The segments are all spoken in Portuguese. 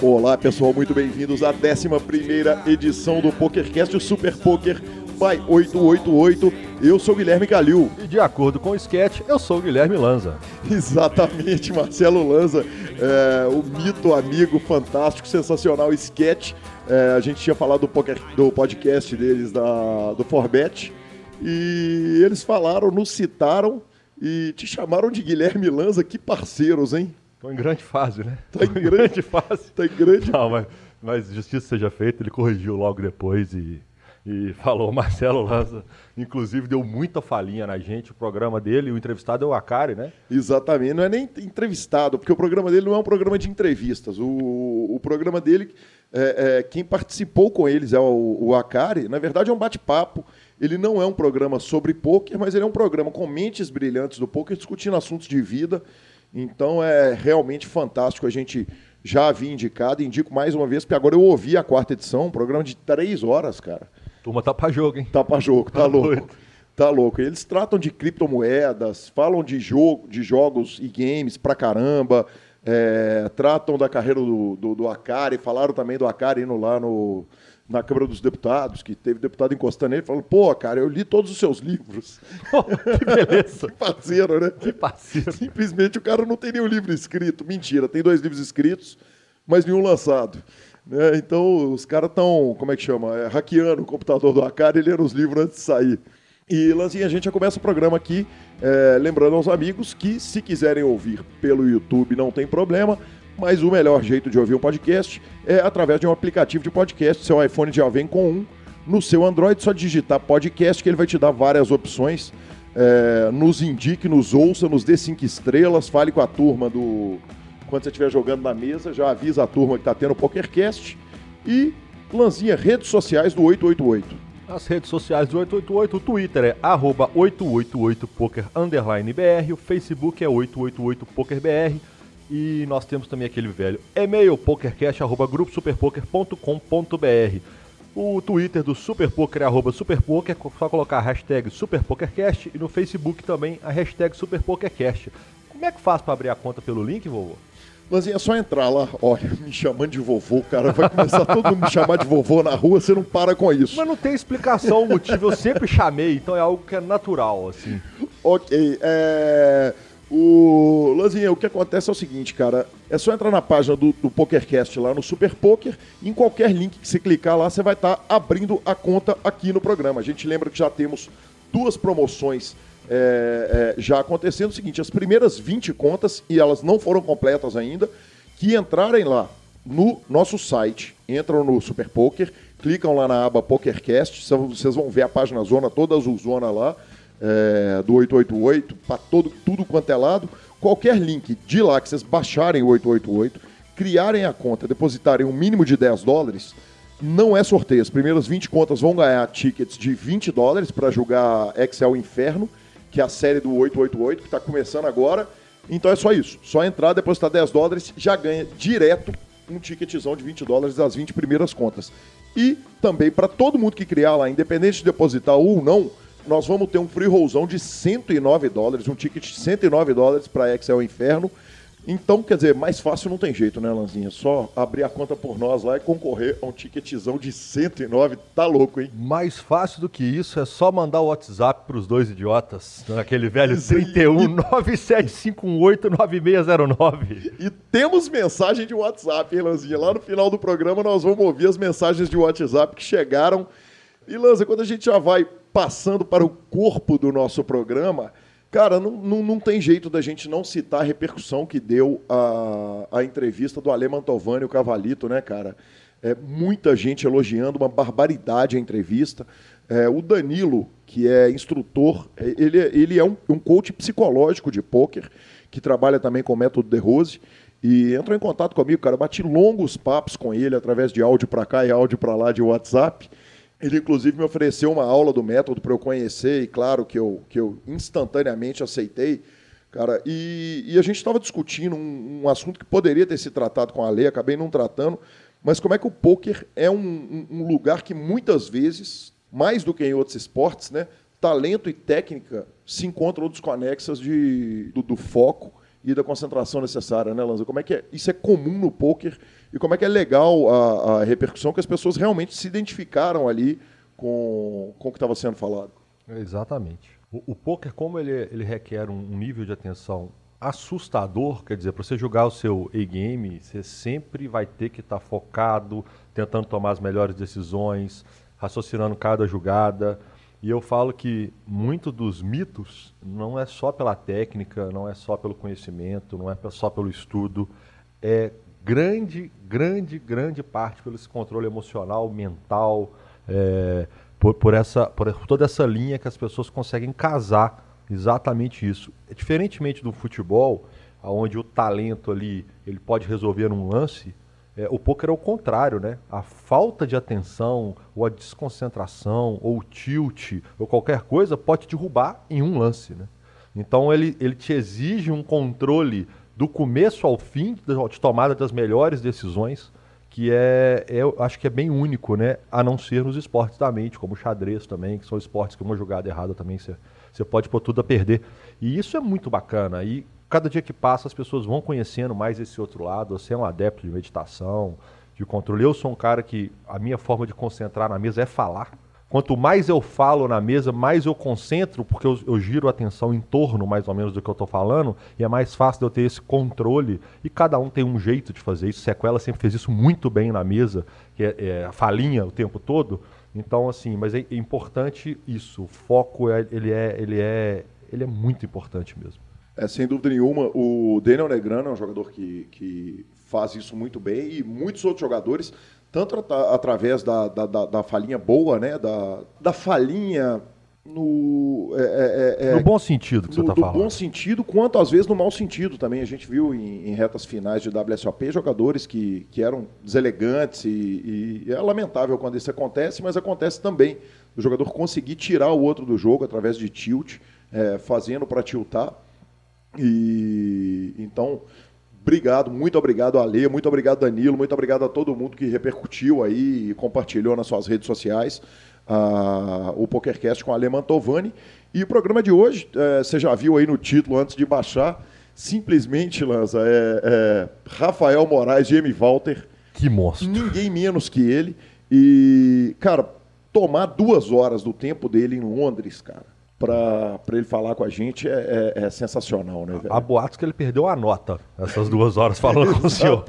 Olá pessoal, muito bem-vindos à 11 edição do PokerCast, o Super Poker by 888. Eu sou Guilherme Calil. E de acordo com o sketch, eu sou o Guilherme Lanza. Exatamente, Marcelo Lanza, é, o mito, amigo, fantástico, sensacional sketch. É, a gente tinha falado do, poker, do podcast deles, da, do Forbet, e eles falaram, nos citaram e te chamaram de Guilherme Lanza. Que parceiros, hein? Estou em grande fase, né? Tá em grande, fase. Tá em grande Não, mas, mas justiça seja feita, ele corrigiu logo depois e, e falou, Marcelo Lanza, inclusive deu muita falinha na gente, o programa dele, o entrevistado é o Akari, né? Exatamente, não é nem entrevistado, porque o programa dele não é um programa de entrevistas, o, o programa dele, é, é, quem participou com eles é o, o Akari, na verdade é um bate-papo, ele não é um programa sobre poker, mas ele é um programa com mentes brilhantes do poker discutindo assuntos de vida, então é realmente fantástico. A gente já havia indicado, indico mais uma vez, porque agora eu ouvi a quarta edição, um programa de três horas, cara. Turma tá pra jogo, hein? Tá pra jogo, tá, tá louco. Doido. Tá louco. Eles tratam de criptomoedas, falam de jogo, de jogos e games pra caramba. É, tratam da carreira do, do, do Akari, falaram também do Akari indo lá no, na Câmara dos Deputados, que teve deputado encostando nele, falando, pô, cara, eu li todos os seus livros. Oh, que beleza. que parceiro, né? Que parceiro. Simplesmente o cara não tem nenhum livro escrito. Mentira, tem dois livros escritos, mas nenhum lançado. Né? Então, os caras estão, como é que chama? É, hackeando o computador do Acari e lendo os livros antes de sair. E, Lanzinha, a gente já começa o programa aqui, é, lembrando aos amigos que, se quiserem ouvir pelo YouTube, não tem problema, mas o melhor jeito de ouvir um podcast é através de um aplicativo de podcast. Seu iPhone já vem com um. No seu Android, só digitar podcast que ele vai te dar várias opções. É, nos indique, nos ouça, nos dê cinco estrelas, fale com a turma do. Quando você estiver jogando na mesa, já avisa a turma que está tendo o PokerCast. E Lanzinha, redes sociais do 888. As redes sociais do 888, o Twitter é 888poker_br, o Facebook é 888pokerbr e nós temos também aquele velho e-mail pokercast.gruposuperpoker.com.br. O Twitter do Superpoker é arroba Superpoker, só colocar a hashtag SuperPokerCast e no Facebook também a hashtag SuperPokerCast. Como é que faz para abrir a conta pelo link, vovô? Lanzinha, é só entrar lá, olha, me chamando de vovô, cara, vai começar todo mundo me chamar de vovô na rua, você não para com isso. Mas não tem explicação, o motivo eu sempre chamei, então é algo que é natural, assim. Ok, é... O Lanzinha, o que acontece é o seguinte, cara. É só entrar na página do, do PokerCast lá no Super Poker. Em qualquer link que você clicar lá, você vai estar tá abrindo a conta aqui no programa. A gente lembra que já temos duas promoções é, é, já acontecendo. O seguinte, as primeiras 20 contas, e elas não foram completas ainda, que entrarem lá no nosso site, entram no Super Poker, clicam lá na aba PokerCast, vocês vão ver a página zona toda azulzona lá é, do 888 para todo tudo quanto é lado. Qualquer link de lá que vocês baixarem o 888, criarem a conta, depositarem um mínimo de 10 dólares, não é sorteio. As primeiras 20 contas vão ganhar tickets de 20 dólares para jogar Excel Inferno, que é a série do 888, que está começando agora. Então é só isso. Só entrar, depositar 10 dólares, já ganha direto um ticketzão de 20 dólares das 20 primeiras contas. E também para todo mundo que criar lá, independente de depositar ou não, nós vamos ter um free rollzão de 109 dólares, um ticket de 109 dólares para Excel Inferno. Então, quer dizer, mais fácil não tem jeito, né, Lanzinha? Só abrir a conta por nós lá e concorrer a um ticketzão de 109. Tá louco, hein? Mais fácil do que isso é só mandar o WhatsApp para os dois idiotas. Naquele velho 31 9758 9609. E temos mensagem de WhatsApp, hein, Lanzinha? Lá no final do programa nós vamos ouvir as mensagens de WhatsApp que chegaram. E, Lanza, quando a gente já vai passando para o corpo do nosso programa, cara, não, não, não tem jeito da gente não citar a repercussão que deu a, a entrevista do Ale Mantovani, o Cavalito, né, cara? É, muita gente elogiando, uma barbaridade a entrevista. É, o Danilo, que é instrutor, é, ele, é, ele é um, um coach psicológico de pôquer, que trabalha também com o método De Rose, e entrou em contato comigo, cara, bati longos papos com ele através de áudio para cá e áudio para lá de WhatsApp. Ele, inclusive, me ofereceu uma aula do método para eu conhecer, e claro que eu, que eu instantaneamente aceitei. Cara, e, e a gente estava discutindo um, um, assunto que poderia ter se tratado com a lei, acabei não tratando, mas como é que o poker é um, um, lugar que muitas vezes, mais do que em outros esportes, né, talento e técnica se encontram desconexas de, do, do foco e da concentração necessária, né, Lanza? Como é que é? Isso é comum no poker e como é que é legal a, a repercussão que as pessoas realmente se identificaram ali com, com o que estava sendo falado. Exatamente. O, o poker, como ele, ele requer um, nível de atenção assustador, quer dizer, para você jogar o seu A-game, você sempre vai ter que estar tá focado, tentando tomar as melhores decisões, raciocinando cada jogada. E eu falo que muito dos mitos não é só pela técnica, não é só pelo conhecimento, não é só pelo estudo, é grande, grande, grande parte pelo esse controle emocional, mental, é, por, por, essa, por toda essa linha que as pessoas conseguem casar exatamente isso. É, diferentemente do futebol, onde o talento ali ele pode resolver um lance, é, o poker é o contrário, né? A falta de atenção, ou a desconcentração, ou o tilt, ou qualquer coisa pode derrubar em um lance, né? Então ele, ele te exige um controle do começo ao fim de tomada das melhores decisões, que é, é, acho que é bem único, né? A não ser nos esportes da mente, como o xadrez também, que são esportes que uma jogada errada também você pode pôr tudo a perder. E isso é muito bacana. E cada dia que passa as pessoas vão conhecendo mais esse outro lado. Você é um adepto de meditação, de controle. Eu sou um cara que a minha forma de concentrar na mesa é falar. Quanto mais eu falo na mesa, mais eu concentro, porque eu, eu giro a atenção em torno mais ou menos do que eu estou falando, e é mais fácil de eu ter esse controle. E cada um tem um jeito de fazer isso. Sequela sempre fez isso muito bem na mesa, que é, é a falinha o tempo todo. Então, assim, mas é, é importante isso. O foco, é, ele, é, ele, é, ele é muito importante mesmo. É, sem dúvida nenhuma, o Daniel Negrano é um jogador que, que faz isso muito bem e muitos outros jogadores, tanto at através da, da, da, da, falinha boa, né, da, da falinha no, é, é, é, no bom sentido que no, você está falando. No bom sentido, quanto às vezes no mau sentido também. A gente viu em, em retas finais de WSOP jogadores que, que eram deselegantes e, e, é lamentável quando isso acontece, mas acontece também. O jogador conseguir tirar o outro do jogo através de tilt, é, fazendo para tiltar. E então, obrigado, muito obrigado Ale, muito obrigado Danilo, muito obrigado a todo mundo que repercutiu aí e compartilhou nas suas redes sociais uh, o PokerCast com Ale Mantovani. E o programa de hoje, é, você já viu aí no título antes de baixar, simplesmente, Lanza, é, é Rafael Moraes e M. Walter. Que monstro. Ninguém menos que ele. E, cara, tomar duas horas do tempo dele em Londres, cara para ele falar com a gente é, é, é sensacional, né, velho? Há boatos que ele perdeu a nota essas duas horas falando com o senhor.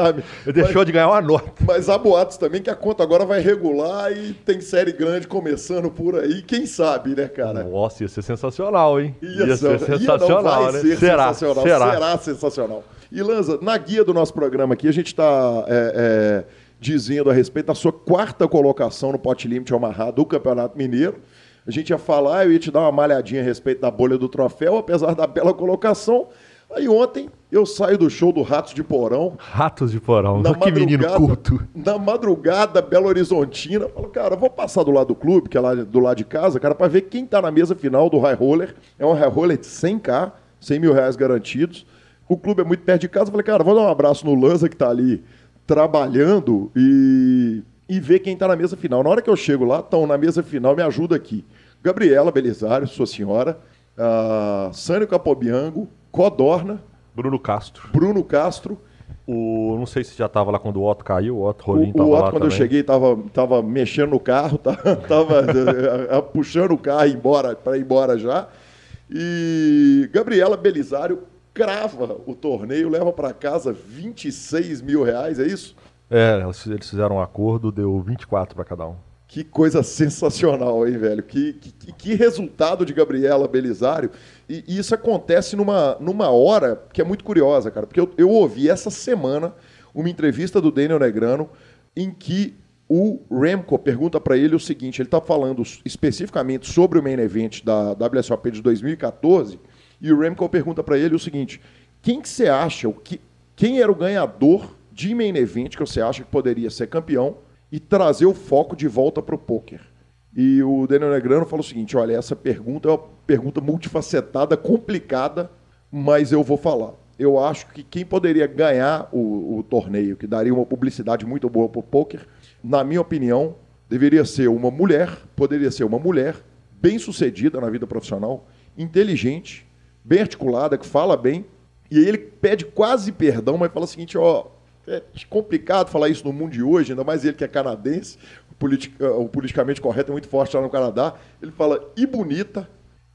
Ele deixou mas, de ganhar uma nota. Mas há boatos também que a conta agora vai regular e tem série grande começando por aí. Quem sabe, né, cara? Nossa, ia ser sensacional, hein? Ia, ia ser, ser sensacional, ia né? Ser será, sensacional. Será. Será sensacional. E Lanza, na guia do nosso programa aqui, a gente está é, é, dizendo a respeito da sua quarta colocação no Pot Limit Omaha do Campeonato Mineiro. A gente ia falar, eu ia te dar uma malhadinha a respeito da bolha do troféu, apesar da bela colocação. Aí ontem eu saio do show do Ratos de Porão. Ratos de Porão, na que menino culto. Na madrugada, Belo Horizontina. Falo, cara, vou passar do lado do clube, que é lá do lado de casa, cara, para ver quem tá na mesa final do High Roller. É um High Roller de 100k, 100 mil reais garantidos. O clube é muito perto de casa. Falei, cara, vou dar um abraço no Lanza que tá ali trabalhando e, e ver quem tá na mesa final. Na hora que eu chego lá, estão na mesa final, me ajuda aqui. Gabriela Belisário, sua senhora, uh, Sânio Capobiango, Codorna. Bruno Castro. Bruno Castro. O, não sei se já estava lá quando o Otto caiu, o Otto Rolim estava lá O Otto, quando também. eu cheguei, estava tava mexendo no carro, estava puxando o carro embora, para ir embora já. E Gabriela Belisário crava o torneio, leva para casa 26 mil reais, é isso? É, eles fizeram um acordo, deu 24 para cada um. Que coisa sensacional, hein, velho? Que, que, que resultado de Gabriela Belisário. E, e, isso acontece numa, numa hora que é muito curiosa, cara. Porque eu, eu ouvi essa semana uma entrevista do Daniel Negrano em que o Remco pergunta para ele o seguinte: ele está falando especificamente sobre o main event da WSOP de 2014, e o Remco pergunta para ele o seguinte: quem que você acha, que, quem era o ganhador de main event que você acha que poderia ser campeão? e trazer o foco de volta para o poker. E o Daniel Negrano falou o seguinte: olha, essa pergunta é uma pergunta multifacetada, complicada, mas eu vou falar. Eu acho que quem poderia ganhar o, o torneio, que daria uma publicidade muito boa para o poker, na minha opinião, deveria ser uma mulher, poderia ser uma mulher bem sucedida na vida profissional, inteligente, bem articulada, que fala bem. E aí ele pede quase perdão, mas fala o seguinte, ó, é complicado falar isso no mundo de hoje, ainda mais ele que é canadense, o, politic, o politicamente correto é muito forte lá no Canadá. Ele fala, e bonita,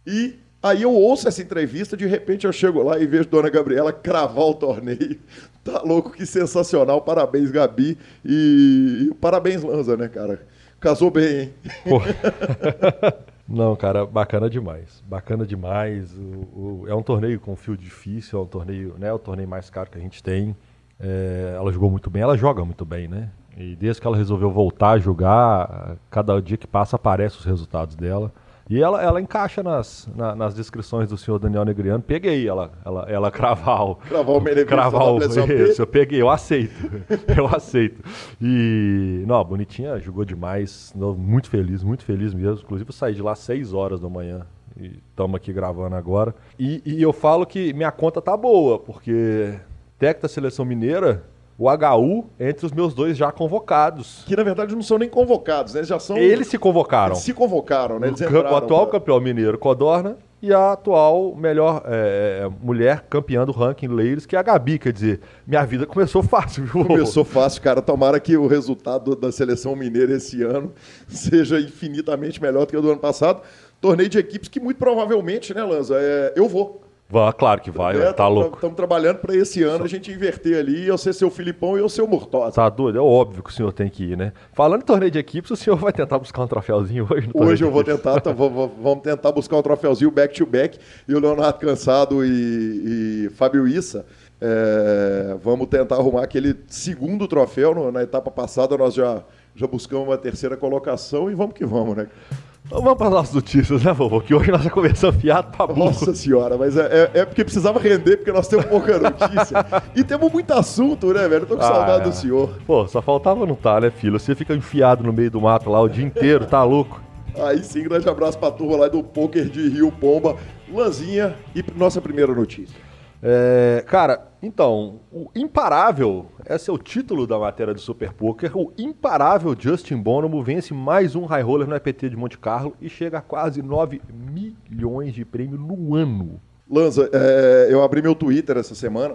e Aí eu ouço essa entrevista, de repente eu chego lá e vejo Dona Gabriela cravar o torneio. Tá louco, que sensacional. Parabéns, Gabi. E, e parabéns, Lanza, né, cara? Casou bem, hein? Não, cara, bacana demais. Bacana demais. O, o, é um torneio com fio difícil, é um torneio, né? É o torneio mais caro que a gente tem. É, ela jogou muito bem, ela joga muito bem, né? E desde que ela resolveu voltar a jogar, cada dia que passa aparecem os resultados dela. E ela, ela encaixa nas, na, nas descrições do senhor Daniel Negriano. Peguei ela, ela, ela cravar o. Cravar o benefício cravar o, isso, eu peguei, eu aceito. eu aceito. E. Não, bonitinha, jogou demais. Muito feliz, muito feliz mesmo. Inclusive, eu saí de lá às 6 horas da manhã. E estamos aqui gravando agora. E, e eu falo que minha conta tá boa, porque técnico da seleção mineira o HU entre os meus dois já convocados. Que na verdade não são nem convocados, né? Eles já são. Eles se convocaram. Eles se convocaram, né? Eles o, o atual pra... campeão mineiro, Codorna, e a atual melhor é, mulher campeã do ranking Ladies, que é a Gabi. Quer dizer, minha vida começou fácil, viu? Começou fácil, cara. Tomara que o resultado da seleção mineira esse ano seja infinitamente melhor do que o do ano passado. Torneio de equipes que muito provavelmente, né, Lanza? É, eu vou. Vai, claro que vai, é, tá louco. Estamos trabalhando para esse ano a gente inverter ali, eu ser seu Filipão e eu ser o Murtosa. Tá doido? É óbvio que o senhor tem que ir, né? Falando em torneio de equipes, o senhor vai tentar buscar um troféuzinho hoje no Hoje eu vou tentar, tá, vamos tentar buscar um troféuzinho back-to-back e o Leonardo Cansado e, e Fábio Issa. É, vamos tentar arrumar aquele segundo troféu. No, na etapa passada nós já, já buscamos uma terceira colocação e vamos que vamos, né? Então vamos para as nossas notícias, né, vovô? Que hoje nós já começamos fiado pra burro. Nossa senhora, mas é, é, é, porque precisava render, porque nós temos pouca notícia. e temos muito assunto, né, velho? Eu tô com ah, saudade é. do senhor. Pô, só faltava não tá, né, filho? Você fica enfiado no meio do mato lá o dia inteiro, tá louco? Aí sim, grande abraço pra turma lá do Poker de Rio Pomba, Lanzinha e nossa primeira notícia. É, cara, então, o imparável, esse é o título da matéria do Super Poker, o imparável Justin Bonomo vence mais um high roller no EPT de Monte Carlo e chega a quase 9 milhões de prêmio no ano. Lanza, é, eu abri meu Twitter essa semana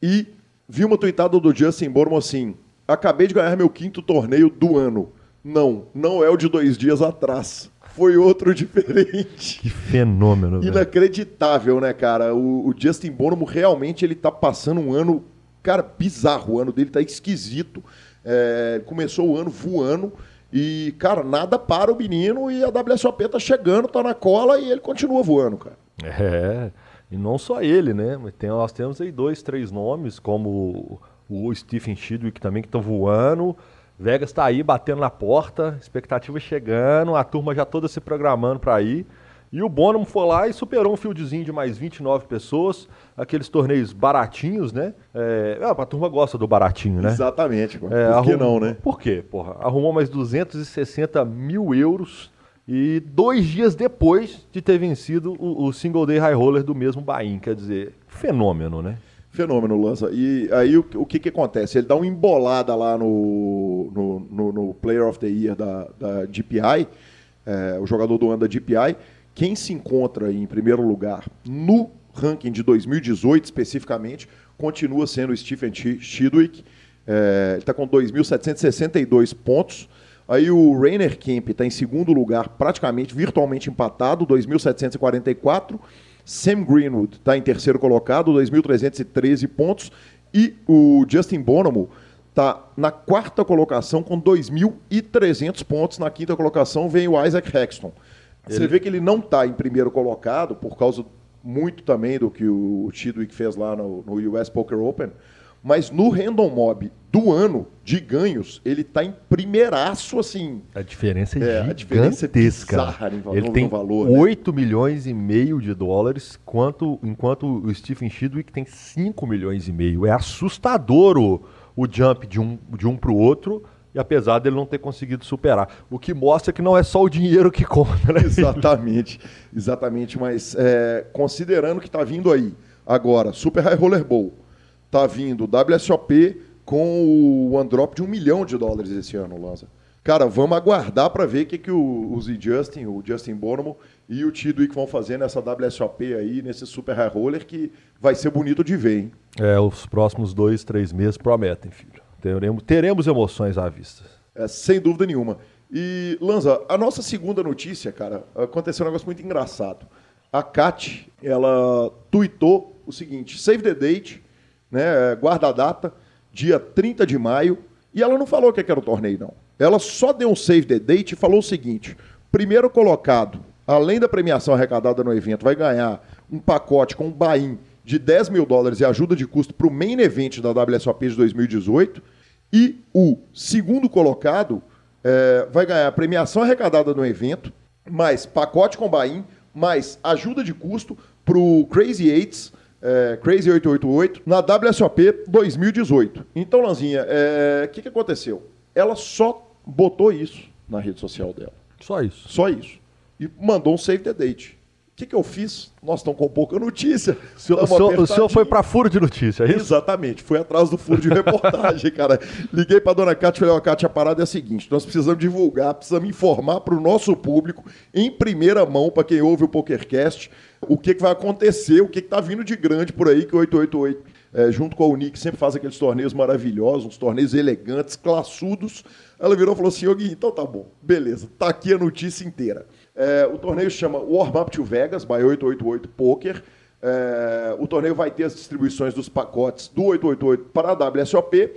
e vi uma tweetada do Justin Bonomo assim, acabei de ganhar meu quinto torneio do ano. Não, não é o de dois dias atrás foi outro diferente. Que fenômeno, Inacreditável, né, cara? O, o, Justin Bonomo realmente ele tá passando um ano, cara, bizarro. O ano dele tá esquisito. É, começou o ano voando. E, cara, nada para o menino e a WSOP tá chegando, tá na cola e ele continua voando, cara. É, e não só ele, né? Tem, nós temos aí dois, três nomes, como o Stephen Chidwick também, que estão voando. Vegas está aí batendo na porta, expectativa chegando, a turma já toda se programando para ir. E o Bonham foi lá e superou um fieldzinho de mais 29 pessoas, aqueles torneios baratinhos, né? É, a turma gosta do baratinho, né? Exatamente. É, por que não, né? Por quê? Porra, arrumou mais 260 mil euros e dois dias depois de ter vencido o, o Single Day High Roller do mesmo Bahia. Quer dizer, fenômeno, né? Fenômeno, Lança. E aí o, o que, que acontece? Ele dá uma embolada lá no, no, no, no Player of the Year da, da GPI, é, o jogador do ano da GPI. Quem se encontra em primeiro lugar no ranking de 2018 especificamente continua sendo o Stephen Chidwick. É, ele está com 2.762 pontos. Aí o Rainer Kemp está em segundo lugar, praticamente virtualmente empatado, 2.744. Sam Greenwood está em terceiro colocado, 2.313 pontos. E o Justin Bonomo está na quarta colocação com 2.300 pontos. Na quinta colocação vem o Isaac Hexton. Ele... Você vê que ele não está em primeiro colocado por causa muito também do que o Chidwick fez lá no, no US Poker Open. Mas no Random Mob do ano de ganhos, ele está em primeiraço, assim. A diferença é, é gigantesca. A diferença é em, ele tem valor, 8 né? milhões e meio de dólares, quanto, enquanto o Stephen Chidwick tem 5 milhões e meio. É assustador o, o jump de um, de um para o outro, e apesar dele não ter conseguido superar. O que mostra que não é só o dinheiro que conta, né? Exatamente, exatamente. Mas é, considerando que está vindo aí agora Super High Roller Bowl tá vindo o WSOP com o one drop de um milhão de dólares esse ano, Lanza. Cara, vamos aguardar para ver o que, que o, o Z Justin, o Justin Bonomo, e o que vão fazer nessa WSOP aí, nesse Super High Roller, que vai ser bonito de ver, hein? É, os próximos dois, três meses prometem, filho. Teremos, teremos emoções à vista. É, sem dúvida nenhuma. E, Lanza, a nossa segunda notícia, cara, aconteceu um negócio muito engraçado. A Kat, ela tweetou o seguinte: save the date, né, guarda data, dia 30 de maio, e ela não falou o que era o torneio, não. Ela só deu um save the date e falou o seguinte: primeiro colocado, além da premiação arrecadada no evento, vai ganhar um pacote com um buy de 10 mil dólares e ajuda de custo para o main event da WSOP de 2018. E o segundo colocado é, vai ganhar premiação arrecadada no evento, mais pacote com buy mais ajuda de custo para o Crazy Eights, é, Crazy 888, na WSOP 2018. Então, Lanzinha, o é, que, que aconteceu? Ela só botou isso na rede social dela. Só isso. Só isso. E mandou um save the date. O que, que eu fiz? Nós estamos com pouca notícia. O senhor, o senhor, foi para furo de notícia, é isso? Exatamente. Fui atrás do furo de reportagem, cara. Liguei para dona Cátia e falei, ó, Cátia, a parada é a seguinte, nós precisamos divulgar, precisamos informar para o nosso público, em primeira mão, para quem ouve o PokerCast, o que, que vai acontecer, o que está vindo de grande por aí, que o 888, é, junto com a Unic, sempre faz aqueles torneios maravilhosos, uns torneios elegantes, classudos, ela virou e falou assim: Gui, então tá bom, beleza, tá aqui a notícia inteira. É, o torneio chama Warm Up to Vegas, by 888 Poker. É, o torneio vai ter as distribuições dos pacotes do 888 para a WSOP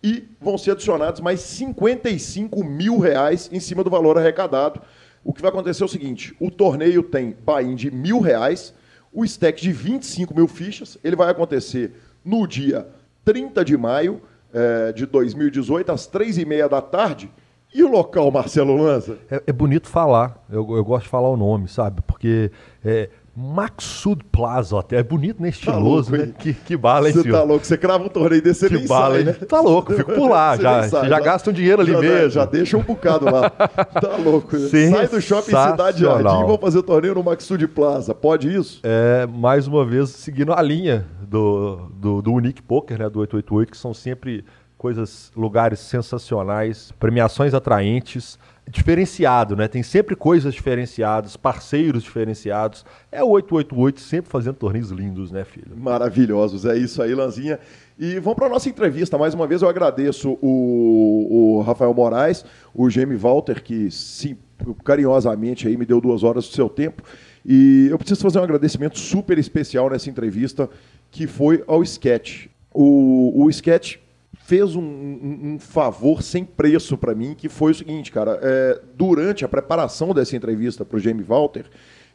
e vão ser adicionados mais 55 mil reais em cima do valor arrecadado. O que vai acontecer é o seguinte: o torneio tem buy-in de mil reais, o stack de 25 mil fichas. Ele vai acontecer no dia 30 de maio é, de 2018, às três e meia da tarde. E o local, Marcelo Lanza? É, é bonito falar, eu, eu, gosto de falar o nome, sabe? Porque é, Maxud Plaza Hotel. É bonito, né? Estiloso, tá louco, né? Que, que bala, hein, Você tá louco. Você crava um torneio desse, que bala, sai, né? Tá louco, fico por lá. já, já, já gasta um dinheiro ali já, mesmo. Já deixa um bocado lá. tá louco. Sai do shopping Cidade Jardim e vão fazer torneio no Maxud Plaza. Pode isso? É, mais uma vez, seguindo a linha do, do, do Unique Poker, né? Do 888, que são sempre coisas, lugares sensacionais, premiações atraentes, diferenciado, né? Tem sempre coisas diferenciadas, parceiros diferenciados. É o 888 sempre fazendo torneios lindos, né, filho? Maravilhosos, é isso aí, Lanzinha. E vamos para a nossa entrevista. Mais uma vez eu agradeço o, o Rafael Moraes, o Jamie Walter, que sim, carinhosamente aí me deu duas horas do seu tempo. E eu preciso fazer um agradecimento super especial nessa entrevista, que foi ao Sketch. O, o Sketch fez um, um, um, favor sem preço para mim, que foi o seguinte, cara. É, durante a preparação dessa entrevista para o Jamie Walter,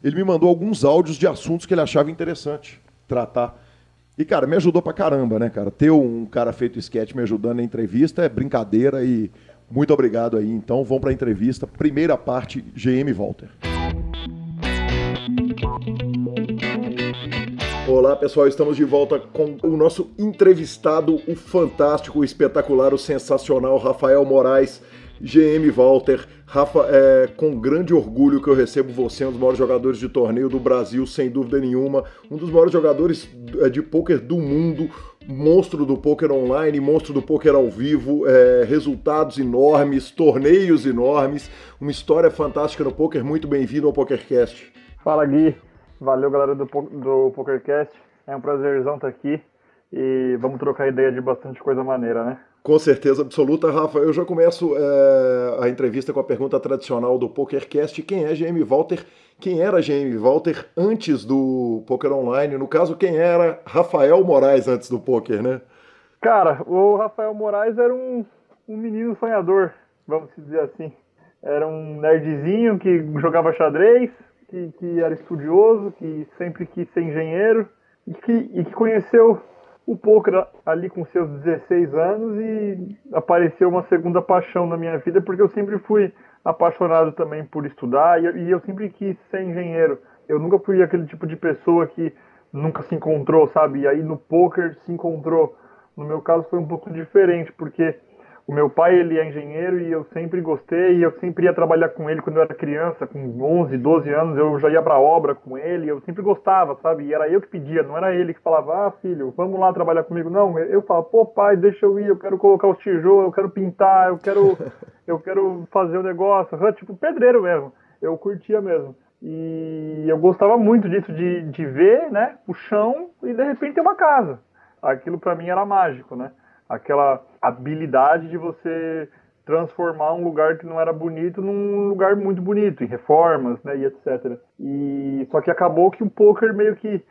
ele me mandou alguns áudios de assuntos que ele achava interessante tratar. E, cara, me ajudou pra caramba, né, cara? Ter um cara feito sketch me ajudando na entrevista é brincadeira e muito obrigado aí. Então, vamos para a entrevista. Primeira parte, GM Walter. Olá pessoal, estamos de volta com o nosso entrevistado, o fantástico, o espetacular, o sensacional Rafael Moraes, GM Walter. Rafa, é com grande orgulho que eu recebo você, um dos maiores jogadores de torneio do Brasil, sem dúvida nenhuma, um dos maiores jogadores é, de pôquer do mundo, monstro do poker online, monstro do poker ao vivo, é, resultados enormes, torneios enormes, uma história fantástica no poker. Muito bem-vindo ao PokerCast. Fala Gui, Valeu, galera do, do PokerCast. É um prazerzão estar aqui e vamos trocar ideia de bastante coisa maneira, né? Com certeza absoluta, Rafa. Eu já começo é, a entrevista com a pergunta tradicional do PokerCast. Quem é GM Walter? Quem era GM Walter antes do Poker Online? No caso, quem era Rafael Moraes antes do poker, né? Cara, o Rafael Moraes era um, um menino sonhador, vamos dizer assim. Era um nerdzinho que jogava xadrez, que, que era estudioso, que sempre quis ser engenheiro e que, e que conheceu o poker ali com seus 16 anos e apareceu uma segunda paixão na minha vida porque eu sempre fui apaixonado também por estudar e, e eu sempre quis ser engenheiro. Eu nunca fui aquele tipo de pessoa que nunca se encontrou, sabe? E aí no poker se encontrou. No meu caso foi um pouco diferente, porque o meu pai, ele é engenheiro e eu sempre gostei, e eu sempre ia trabalhar com ele quando eu era criança, com 11, 12 anos, eu já ia pra obra com ele, eu sempre gostava, sabe? E era eu que pedia, não era ele que falava, ah, filho, vamos lá trabalhar comigo. Não, eu falava, pô, pai, deixa eu ir, eu quero colocar os tijolos, eu quero pintar, eu quero, eu quero fazer o um negócio, tipo pedreiro mesmo. Eu curtia mesmo. E eu gostava muito disso, de, de ver né, o chão e de repente ter uma casa. Aquilo para mim era mágico, né? Aquela habilidade de você transformar um lugar que não era bonito num lugar muito bonito, em reformas, né, e etc. E só que acabou que o poker meio que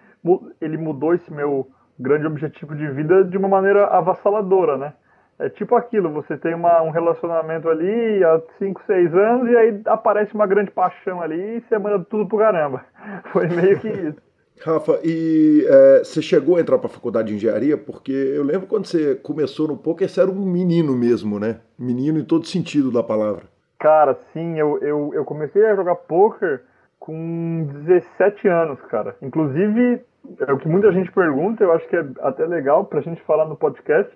ele mudou esse meu grande objetivo de vida de uma maneira avassaladora, né? É tipo aquilo, você tem uma, um relacionamento ali há 5, 6 anos e aí aparece uma grande paixão ali e você manda tudo pro caramba. Foi meio que isso. Rafa, e é, você chegou a entrar para a faculdade de engenharia? Porque eu lembro quando você começou no poker, você era um menino mesmo, né? Menino em todo sentido da palavra. Cara, sim, eu, eu, eu comecei a jogar poker com 17 anos, cara. Inclusive, é o que muita gente pergunta, eu acho que é até legal pra gente falar no podcast,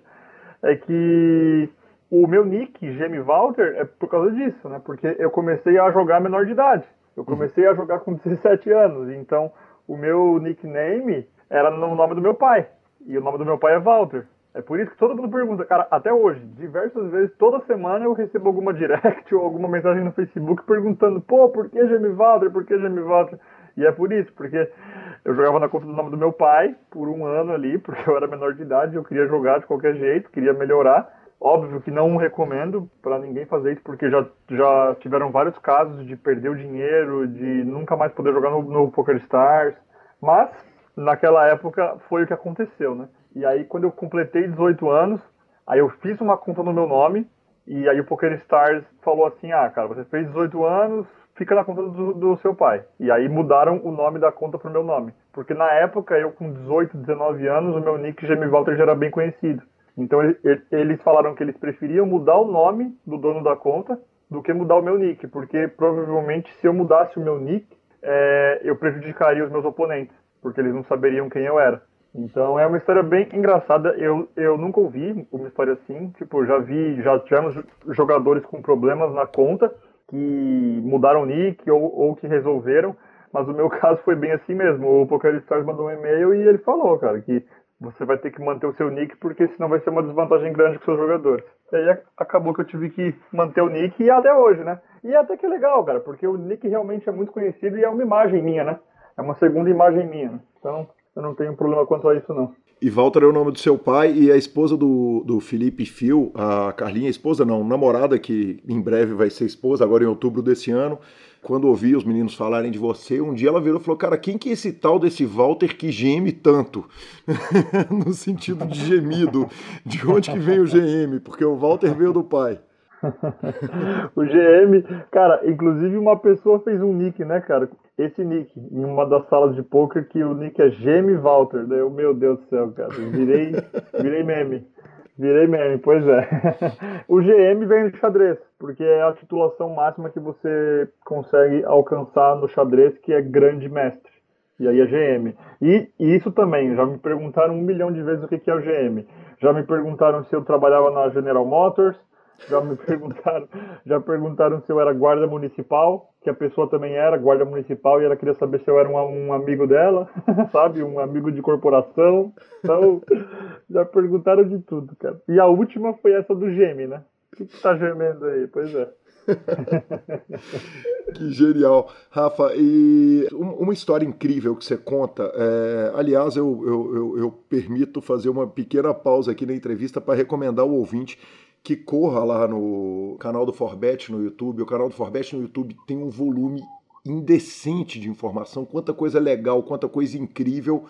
é que o meu nick, Jamie Walter, é por causa disso, né? Porque eu comecei a jogar menor de idade. Eu comecei a jogar com 17 anos, então o meu nickname era no nome do meu pai. E o nome do meu pai é Walter. É por isso que todo mundo pergunta, cara, até hoje, diversas vezes, toda semana eu recebo alguma direct ou alguma mensagem no Facebook perguntando, pô, por que Jamie Walter? Por que Jamie Walter? E é por isso, porque eu jogava na conta do nome do meu pai por um ano ali, porque eu era menor de idade, eu queria jogar de qualquer jeito, queria melhorar. Óbvio que não recomendo para ninguém fazer isso, porque já, já tiveram vários casos de perder o dinheiro, de nunca mais poder jogar no, no Poker Stars. Mas, naquela época, foi o que aconteceu, né? E aí, quando eu completei 18 anos, aí eu fiz uma conta no meu nome, e aí o Poker Stars falou assim: ah, cara, você fez 18 anos, fica na conta do, do, seu pai. E aí mudaram o nome da conta pro meu nome. Porque na época, eu com 18, 19 anos, o meu nick Jamie Walter já era bem conhecido. Então eles falaram que eles preferiam mudar o nome do dono da conta do que mudar o meu nick, porque provavelmente se eu mudasse o meu nick, é, eu prejudicaria os meus oponentes, porque eles não saberiam quem eu era. Então é uma história bem engraçada. Eu, eu nunca ouvi uma história assim. Tipo, já vi, já tivemos jogadores com problemas na conta que mudaram o nick ou, ou que resolveram. Mas o meu caso foi bem assim mesmo. O PokerStars mandou um e-mail e ele falou, cara, que você vai ter que manter o seu nick, porque senão vai ser uma desvantagem grande com seus jogadores. E aí acabou que eu tive que manter o nick e até hoje, né? E até que é legal, cara, porque o nick realmente é muito conhecido e é uma imagem minha, né? É uma segunda imagem minha. Né? Então, eu não tenho problema quanto a isso, não. E Walter é o nome do seu pai e a esposa do, do Felipe Fio, a Carlinha, esposa não, namorada, que em breve vai ser esposa, agora em outubro desse ano, quando ouvi os meninos falarem de você, um dia ela virou e falou: Cara, quem que é esse tal desse Walter que geme tanto? no sentido de gemido. De onde que vem o GM? Porque o Walter veio do pai. o GM, cara, inclusive uma pessoa fez um nick, né, cara? Esse nick, em uma das salas de poker, que o nick é GM Walter. Daí eu, meu Deus do céu, cara, virei, virei meme. Virei meme, pois é. o GM vem do xadrez, porque é a titulação máxima que você consegue alcançar no xadrez, que é grande mestre. E aí é GM. E, e isso também, já me perguntaram um milhão de vezes o que é o GM. Já me perguntaram se eu trabalhava na General Motors, já me perguntaram, já perguntaram se eu era guarda municipal, que a pessoa também era guarda municipal e ela queria saber se eu era um, um amigo dela, sabe? Um amigo de corporação. Então, já perguntaram de tudo, cara. E a última foi essa do Geme, né? O que, que tá gemendo aí? Pois é. que genial. Rafa, e uma história incrível que você conta. É, aliás, eu, eu, eu, eu, permito fazer uma pequena pausa aqui na entrevista para recomendar ao ouvinte que corra lá no canal do Forbet no YouTube. O canal do Forbet no YouTube tem um volume indecente de informação, quanta coisa legal, quanta coisa incrível.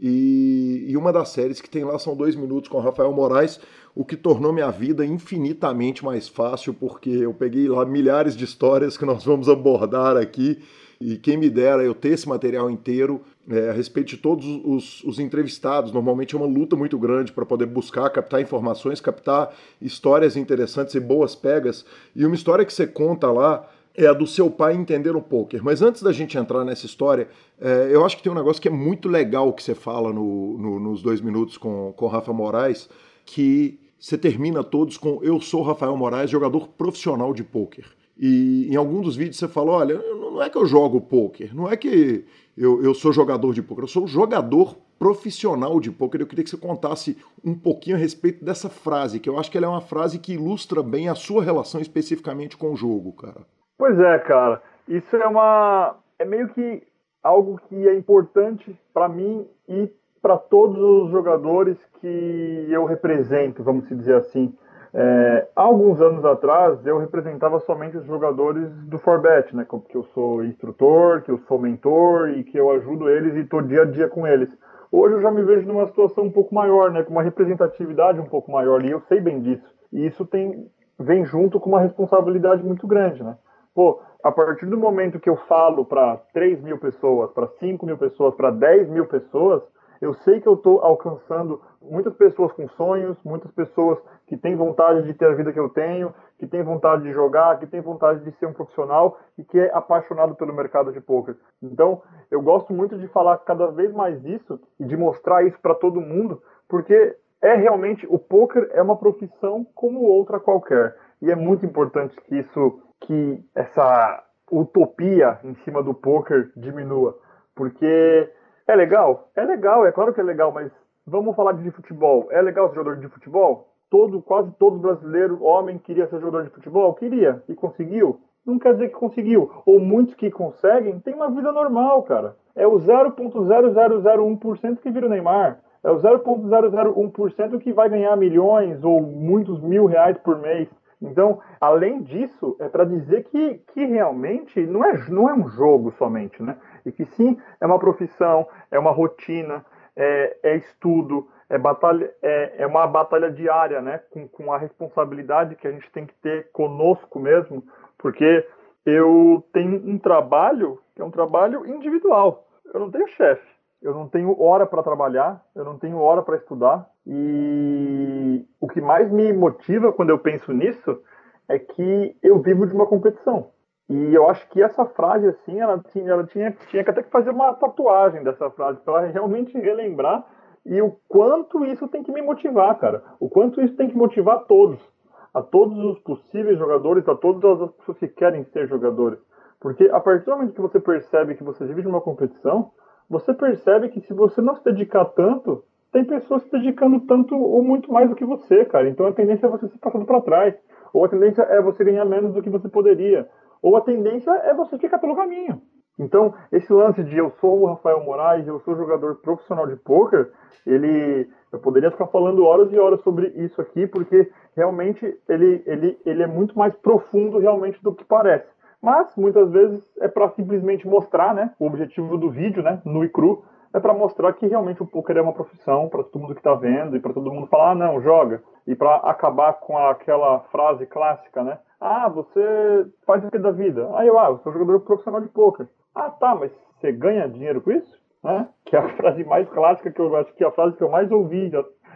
E, e, uma das séries que tem lá são dois minutos com Rafael Moraes, o que tornou minha vida infinitamente mais fácil, porque eu peguei lá milhares de histórias que nós vamos abordar aqui. E quem me dera eu ter esse material inteiro é, a respeito de todos os, os, entrevistados. Normalmente é uma luta muito grande para poder buscar, captar informações, captar histórias interessantes e boas pegas. E uma história que você conta lá é a do seu pai entender o poker. Mas antes da gente entrar nessa história, é, eu acho que tem um negócio que é muito legal que você fala no, no, nos dois minutos com, com Rafa Moraes, que você termina todos com Eu sou Rafael Moraes, jogador profissional de poker. E em algum dos vídeos você falou: olha, não é que eu jogo poker, não é que eu, eu sou jogador de poker, eu sou jogador profissional de poker. Eu queria que você contasse um pouquinho a respeito dessa frase, que eu acho que ela é uma frase que ilustra bem a sua relação especificamente com o jogo, cara. Pois é, cara. Isso é uma, é meio que algo que é importante para mim e para todos os jogadores que eu represento, vamos dizer assim. É, alguns anos atrás, eu representava somente os jogadores do Forbet, né? Que eu sou instrutor, que eu sou mentor e que eu ajudo eles e estou dia a dia com eles. Hoje eu já me vejo numa situação um pouco maior, né? Com uma representatividade um pouco maior e eu sei bem disso. E isso tem, vem junto com uma responsabilidade muito grande, né? Pô, a partir do momento que eu falo para 3 mil pessoas, para 5 mil pessoas, para 10 mil pessoas, eu sei que eu estou alcançando muitas pessoas com sonhos, muitas pessoas que têm vontade de ter a vida que eu tenho, que têm vontade de jogar, que têm vontade de ser um profissional e que é apaixonado pelo mercado de poker. Então, eu gosto muito de falar cada vez mais isso e de mostrar isso para todo mundo, porque é realmente o poker é uma profissão como outra qualquer e é muito importante que isso, que essa utopia em cima do poker diminua, porque é legal? É legal, é claro que é legal, mas vamos falar de futebol. É legal ser jogador de futebol? Todo, quase todo brasileiro, homem, queria ser jogador de futebol? Queria. E conseguiu? Não quer dizer que conseguiu. Ou muitos que conseguem têm uma vida normal, cara. É o 0,0001% que vira o Neymar. É o 0,001% que vai ganhar milhões ou muitos mil reais por mês. Então, além disso, é para dizer que, que realmente não é, não é um jogo somente, né? E que sim, é uma profissão, é uma rotina, é, é estudo, é, batalha, é, é uma batalha diária, né? Com, com a responsabilidade que a gente tem que ter conosco mesmo, porque eu tenho um trabalho que é um trabalho individual. Eu não tenho chefe, eu não tenho hora para trabalhar, eu não tenho hora para estudar. E o que mais me motiva quando eu penso nisso é que eu vivo de uma competição. E eu acho que essa frase, assim, ela tinha, ela tinha, tinha que até que fazer uma tatuagem dessa frase, para realmente relembrar e o quanto isso tem que me motivar, cara. O quanto isso tem que motivar a todos. A todos os possíveis jogadores, a todas as pessoas que querem ser jogadores. Porque a partir do momento que você percebe que você vive uma competição, você percebe que se você não se dedicar tanto, tem pessoas se dedicando tanto ou muito mais do que você, cara. Então a tendência é você ser passando para trás. Ou a tendência é você ganhar menos do que você poderia ou a tendência é você ficar pelo caminho. Então, esse lance de eu sou o Rafael Moraes, eu sou jogador profissional de poker, ele eu poderia ficar falando horas e horas sobre isso aqui, porque realmente ele, ele, ele é muito mais profundo realmente do que parece. Mas muitas vezes é para simplesmente mostrar, né? O objetivo do vídeo, né? No e cru, é para mostrar que realmente o poker é uma profissão para todo mundo que está vendo e para todo mundo falar, ah, não, joga. E para acabar com aquela frase clássica, né? Ah, você faz o que da vida? Aí eu, ah, eu sou jogador profissional de poker. Ah, tá, mas você ganha dinheiro com isso? Né? Que é a frase mais clássica que eu acho que é a frase que eu mais ouvi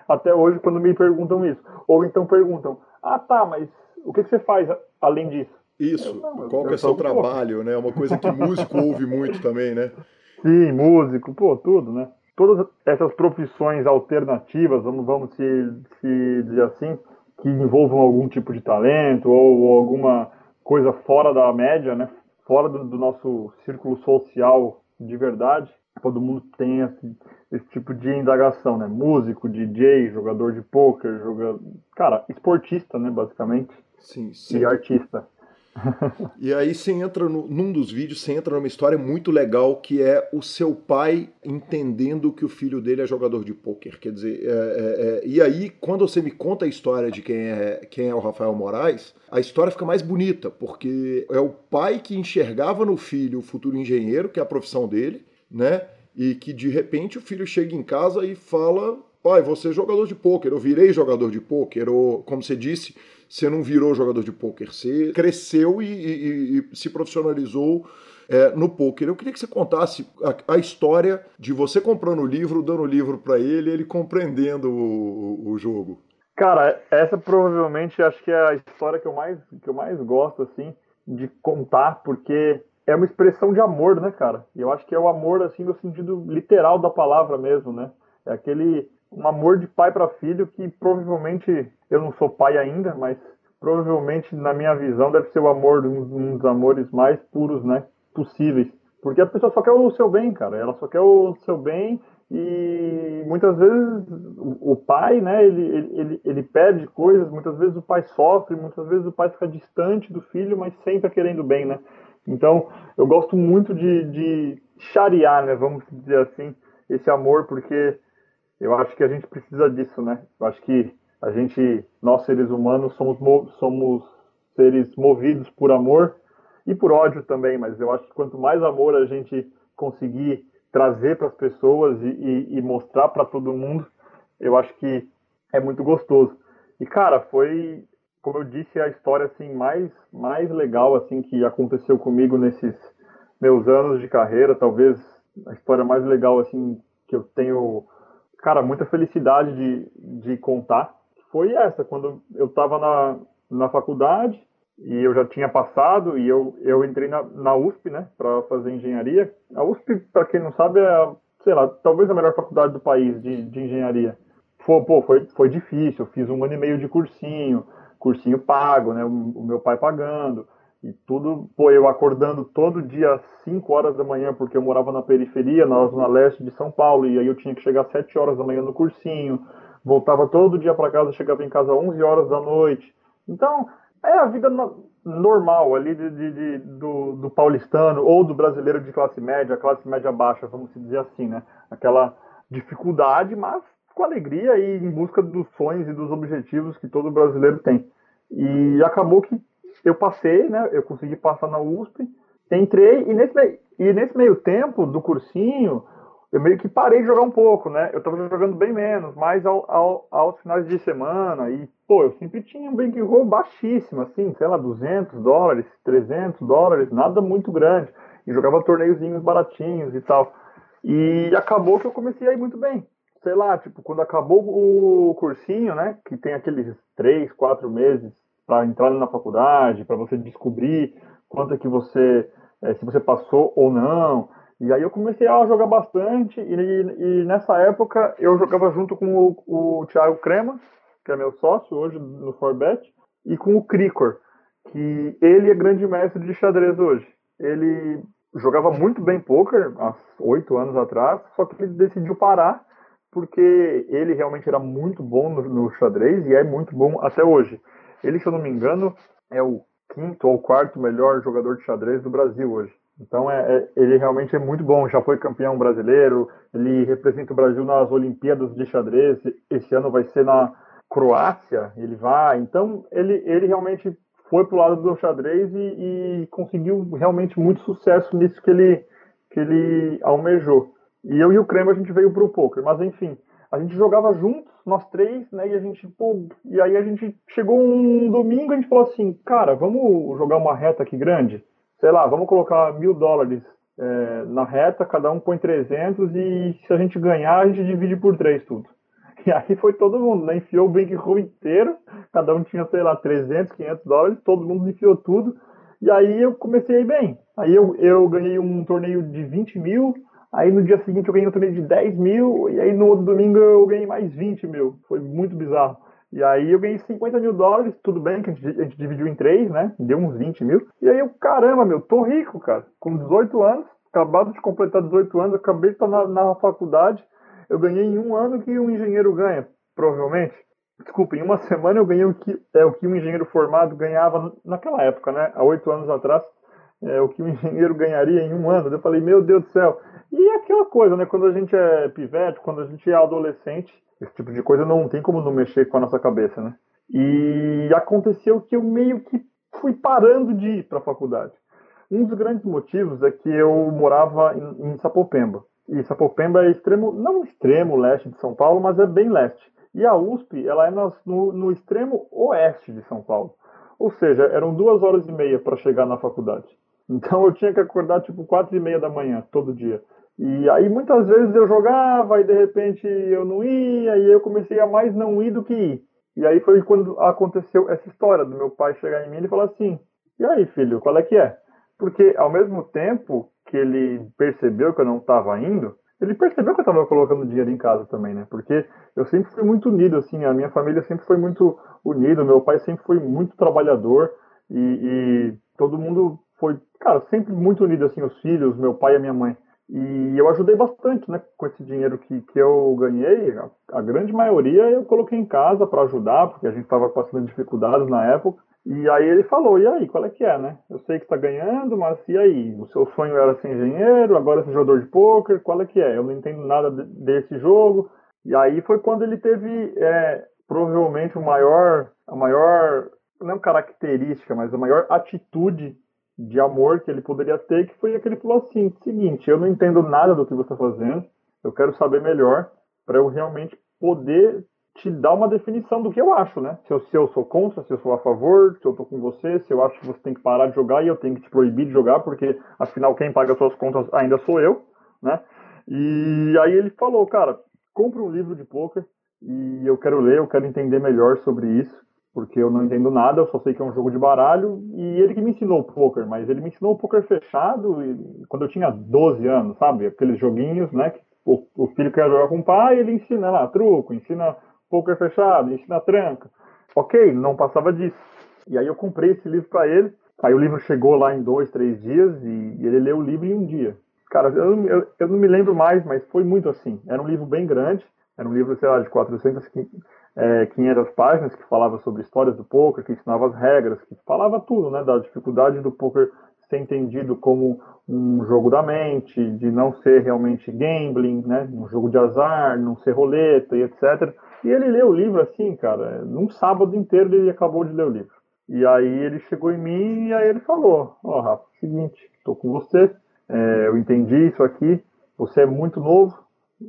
até hoje quando me perguntam isso. Ou então perguntam, ah, tá, mas o que você faz além disso? Isso, eu, qual que é o seu trabalho, né? É uma coisa que músico ouve muito também, né? Sim, músico, pô, tudo, né? Todas essas profissões alternativas, vamos, vamos se, se dizer assim, que envolvam algum tipo de talento ou, ou alguma coisa fora da média, né? Fora do, do, nosso círculo social de verdade. Todo mundo tem esse, esse, tipo de indagação, né? Músico, DJ, jogador de poker, jogador... cara, esportista, né, basicamente. Sim, sim. E artista e aí você entra no, num dos vídeos, você entra numa história muito legal que é o seu pai entendendo que o filho dele é jogador de pôquer. Quer dizer, é, é, é, e aí quando você me conta a história de quem é, quem é o Rafael Moraes, a história fica mais bonita, porque é o pai que enxergava no filho o futuro engenheiro, que é a profissão dele, né? E que de repente o filho chega em casa e fala: pai, você é jogador de pôquer, eu virei jogador de pôquer, ou como você disse você não virou jogador de pôquer, você cresceu e, e, e se profissionalizou é, no pôquer. Eu queria que você contasse a, a, história de você comprando o livro, dando o livro para ele, ele compreendendo o, o, jogo. Cara, essa provavelmente acho que é a história que eu mais que eu mais gosto assim de contar, porque é uma expressão de amor, né, cara? E eu acho que é o amor assim no sentido literal da palavra mesmo, né? É aquele um amor de pai para filho que provavelmente eu não sou pai ainda, mas provavelmente na minha visão deve ser o amor um dos amores mais puros, né, possíveis. Porque a pessoa só quer o seu bem, cara. Ela só quer o seu bem e muitas vezes o pai, né, ele, ele, ele, perde coisas, muitas vezes o pai sofre, muitas vezes o pai fica distante do filho, mas sempre querendo bem, né? Então, eu gosto muito de, de charear, né, vamos dizer assim, esse amor, porque eu acho que a gente precisa disso, né? Eu acho que a gente, nós seres humanos, somos, somos seres movidos por amor e por ódio também, mas eu acho que quanto mais amor a gente conseguir trazer para as pessoas e, e, e mostrar para todo mundo, eu acho que é muito gostoso. E cara, foi, como eu disse, a história assim mais mais legal assim que aconteceu comigo nesses meus anos de carreira, talvez a história mais legal assim que eu tenho, cara, muita felicidade de, de contar. Foi essa, quando eu estava na, na faculdade, e eu já tinha passado e eu, eu entrei na, na USP, né, para fazer engenharia. A USP, para quem não sabe, é, sei lá, talvez a melhor faculdade do país de, de engenharia. Pô, pô, foi, foi difícil, eu fiz um ano e meio de cursinho, cursinho pago, né, o, o meu pai pagando, e tudo, pô, eu acordando todo dia às 5 horas da manhã, porque eu morava na periferia, na zona leste de São Paulo, e aí eu tinha que chegar às 7 horas da manhã no cursinho, voltava todo dia para casa, chegava em casa às 11 horas da noite. Então, é a vida no, normal ali de, de, de, do, do paulistano ou do brasileiro de classe média, classe média baixa, vamos dizer assim, né? Aquela dificuldade, mas com alegria e em busca dos sonhos e dos objetivos que todo brasileiro tem. E acabou que eu passei, né? Eu consegui passar na USP, entrei e nesse, e nesse meio tempo do cursinho, eu meio que parei de jogar um pouco, né? Eu tava jogando bem menos, mais ao, ao, aos finais de semana. E, pô, eu sempre tinha um bankroll baixíssimo, assim, sei lá, 200 dólares, 300 dólares, nada muito grande. E jogava torneiozinhos baratinhos e tal. E acabou que eu comecei a ir muito bem. Sei lá, tipo, quando acabou o cursinho, né? Que tem aqueles três, quatro meses para entrar na faculdade, para você descobrir quanto é que você, é, se você passou ou não e aí eu comecei a jogar bastante, e, e nessa época eu jogava junto com o, o Thiago Crema, que é meu sócio hoje no Forbet, e com o Cricor, que ele é grande mestre de xadrez hoje. Ele jogava muito bem poker há oito anos atrás, só que ele decidiu parar porque ele realmente era muito bom no, no, xadrez e é muito bom até hoje. Ele, se eu não me engano, é o quinto ou quarto melhor jogador de xadrez do Brasil hoje. Então é, é, ele realmente é muito bom, já foi campeão brasileiro, ele representa o Brasil nas Olimpíadas de xadrez, esse ano vai ser na Croácia, ele vai. Então ele, ele realmente foi pro lado do xadrez e, e conseguiu realmente muito sucesso nisso que ele, que ele almejou. E eu e o Creme a gente veio pro poker, mas enfim, a gente jogava juntos, nós três, né? E a gente, pô, e aí a gente chegou um domingo, a gente falou assim, cara, vamos jogar uma reta aqui grande sei lá, vamos colocar mil dólares é, na reta, cada um põe 300 e se a gente ganhar, a gente divide por três tudo. E aí foi todo mundo, né? Enfiou o bankroll inteiro, cada um tinha, sei lá, 300, 500 dólares, todo mundo enfiou tudo. E aí eu comecei bem. Aí eu, eu ganhei um torneio de 20 mil, aí no dia seguinte eu ganhei um torneio de 10 mil, e aí no outro domingo eu ganhei mais 20 mil. Foi muito bizarro. E aí eu ganhei 50 mil dólares, tudo bem que a gente, a gente, dividiu em três, né? Deu uns 20 mil. E aí eu, caramba, meu, tô rico, cara. Com 18 anos, acabado de completar 18 anos, acabei de estar na, na faculdade. Eu ganhei em um ano que um engenheiro ganha, provavelmente. Desculpa, em uma semana eu ganhei o que, é, o que um engenheiro formado ganhava naquela época, né? Há oito anos atrás. É, o que um engenheiro ganharia em um ano. Eu falei, meu Deus do céu. E é aquela coisa, né? Quando a gente é pivete, quando a gente é adolescente, esse tipo de coisa não tem como não mexer com a nossa cabeça, né? E aconteceu que eu meio que fui parando de ir para a faculdade. Um dos grandes motivos é que eu morava em, em Sapopemba. E Sapopemba é extremo, não extremo leste de São Paulo, mas é bem leste. E a USP, ela é no, no, extremo oeste de São Paulo. Ou seja, eram duas horas e meia para chegar na faculdade. Então eu tinha que acordar tipo quatro e meia da manhã todo dia. E aí muitas vezes eu jogava e de repente eu não ia, e eu comecei a mais não ir do que ir. E aí foi quando aconteceu essa história do meu pai chegar em mim e falar assim: E aí, filho, qual é que é? Porque ao mesmo tempo que ele percebeu que eu não estava indo, ele percebeu que eu estava colocando dinheiro em casa também, né? Porque eu sempre fui muito unido, assim, a minha família sempre foi muito unida, meu pai sempre foi muito trabalhador e, e todo mundo foi, cara, sempre muito unido, assim, os filhos, meu pai e a minha mãe. E eu ajudei bastante, né, com esse dinheiro que, que eu ganhei. A, a grande maioria eu coloquei em casa para ajudar, porque a gente estava passando dificuldades na época. E aí ele falou, e aí, qual é que é, né? Eu sei que está ganhando, mas e aí? O seu sonho era ser engenheiro, agora ser jogador de pôquer, qual é que é? Eu não entendo nada desse jogo. E aí foi quando ele teve é, provavelmente o maior, a maior, não característica, mas a maior atitude de amor que ele poderia ter, que foi aquele falou assim, seguinte, eu não entendo nada do que você está fazendo, eu quero saber melhor para eu realmente poder te dar uma definição do que eu acho, né? Se eu, se eu sou contra, se eu sou a favor, se eu tô com você, se eu acho que você tem que parar de jogar e eu tenho que te proibir de jogar, porque afinal quem paga suas contas ainda sou eu, né? E aí ele falou, cara, compra um livro de poker e eu quero ler, eu quero entender melhor sobre isso porque eu não entendo nada, eu só sei que é um jogo de baralho, e ele que me ensinou o poker, mas ele me ensinou o poker fechado e, quando eu tinha 12 anos, sabe? Aqueles joguinhos, né? Que o, o filho quer jogar com o pai, ele ensina lá truco, ensina poker fechado, ensina tranca. Ok, não passava disso. E aí eu comprei esse livro para ele, aí o livro chegou lá em dois, três dias, e, e ele leu o livro em um dia. Cara, eu, eu, eu não me lembro mais, mas foi muito assim. Era um livro bem grande, era um livro, sei lá, de 400, é, 500 páginas que falava sobre histórias do poker, que ensinava as regras, que falava tudo, né, da dificuldade do poker ser entendido como um jogo da mente, de não ser realmente gambling, né, um jogo de azar, não ser roleta e etc. E ele leu o livro assim, cara, num sábado inteiro ele acabou de ler o livro. E aí ele chegou em mim e aí ele falou, ó, oh, Rafa, seguinte, estou com você, é, eu entendi isso aqui, você é muito novo,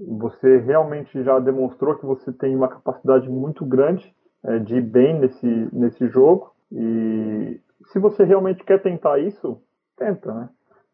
você realmente já demonstrou que você tem uma capacidade muito grande é, de ir bem nesse, nesse jogo. E se você realmente quer tentar isso, tenta, né?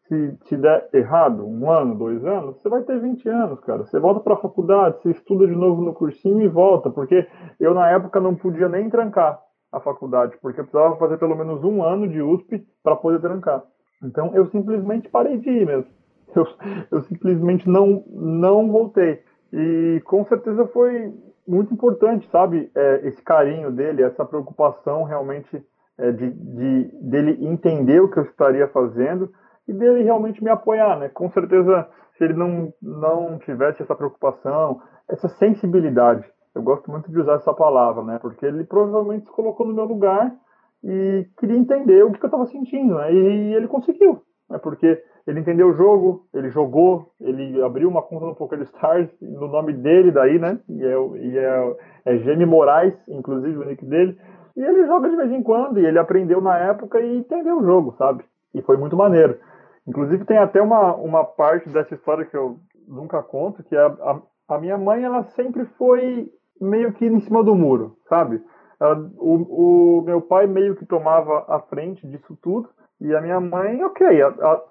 Se, se der errado, um ano, dois anos, você vai ter 20 anos, cara. Você volta para a faculdade, você estuda de novo no cursinho e volta, porque eu na época não podia nem trancar a faculdade, porque eu precisava fazer pelo menos um ano de USP para poder trancar. Então eu simplesmente parei de ir mesmo eu, eu simplesmente não, não voltei. E com certeza foi muito importante, sabe, é, esse carinho dele, essa preocupação realmente é, de, de, dele entender o que eu estaria fazendo e dele realmente me apoiar, né? Com certeza, se ele não, não tivesse essa preocupação, essa sensibilidade, eu gosto muito de usar essa palavra, né? Porque ele provavelmente se colocou no meu lugar e queria entender o que eu estava sentindo, né? E ele conseguiu, né? Porque ele entendeu o jogo, ele jogou, ele abriu uma conta no Poker Stars, no nome dele daí, né? E é, e é, é Gene Moraes, inclusive o nick dele. E ele joga de vez em quando, e ele aprendeu na época e entendeu o jogo, sabe? E foi muito maneiro. Inclusive tem até uma, uma parte dessa história que eu nunca conto, que é a, a, a minha mãe, ela sempre foi meio que em cima do muro, sabe? Ela, o, o meu pai meio que tomava a frente disso tudo, e a minha mãe, ok, a,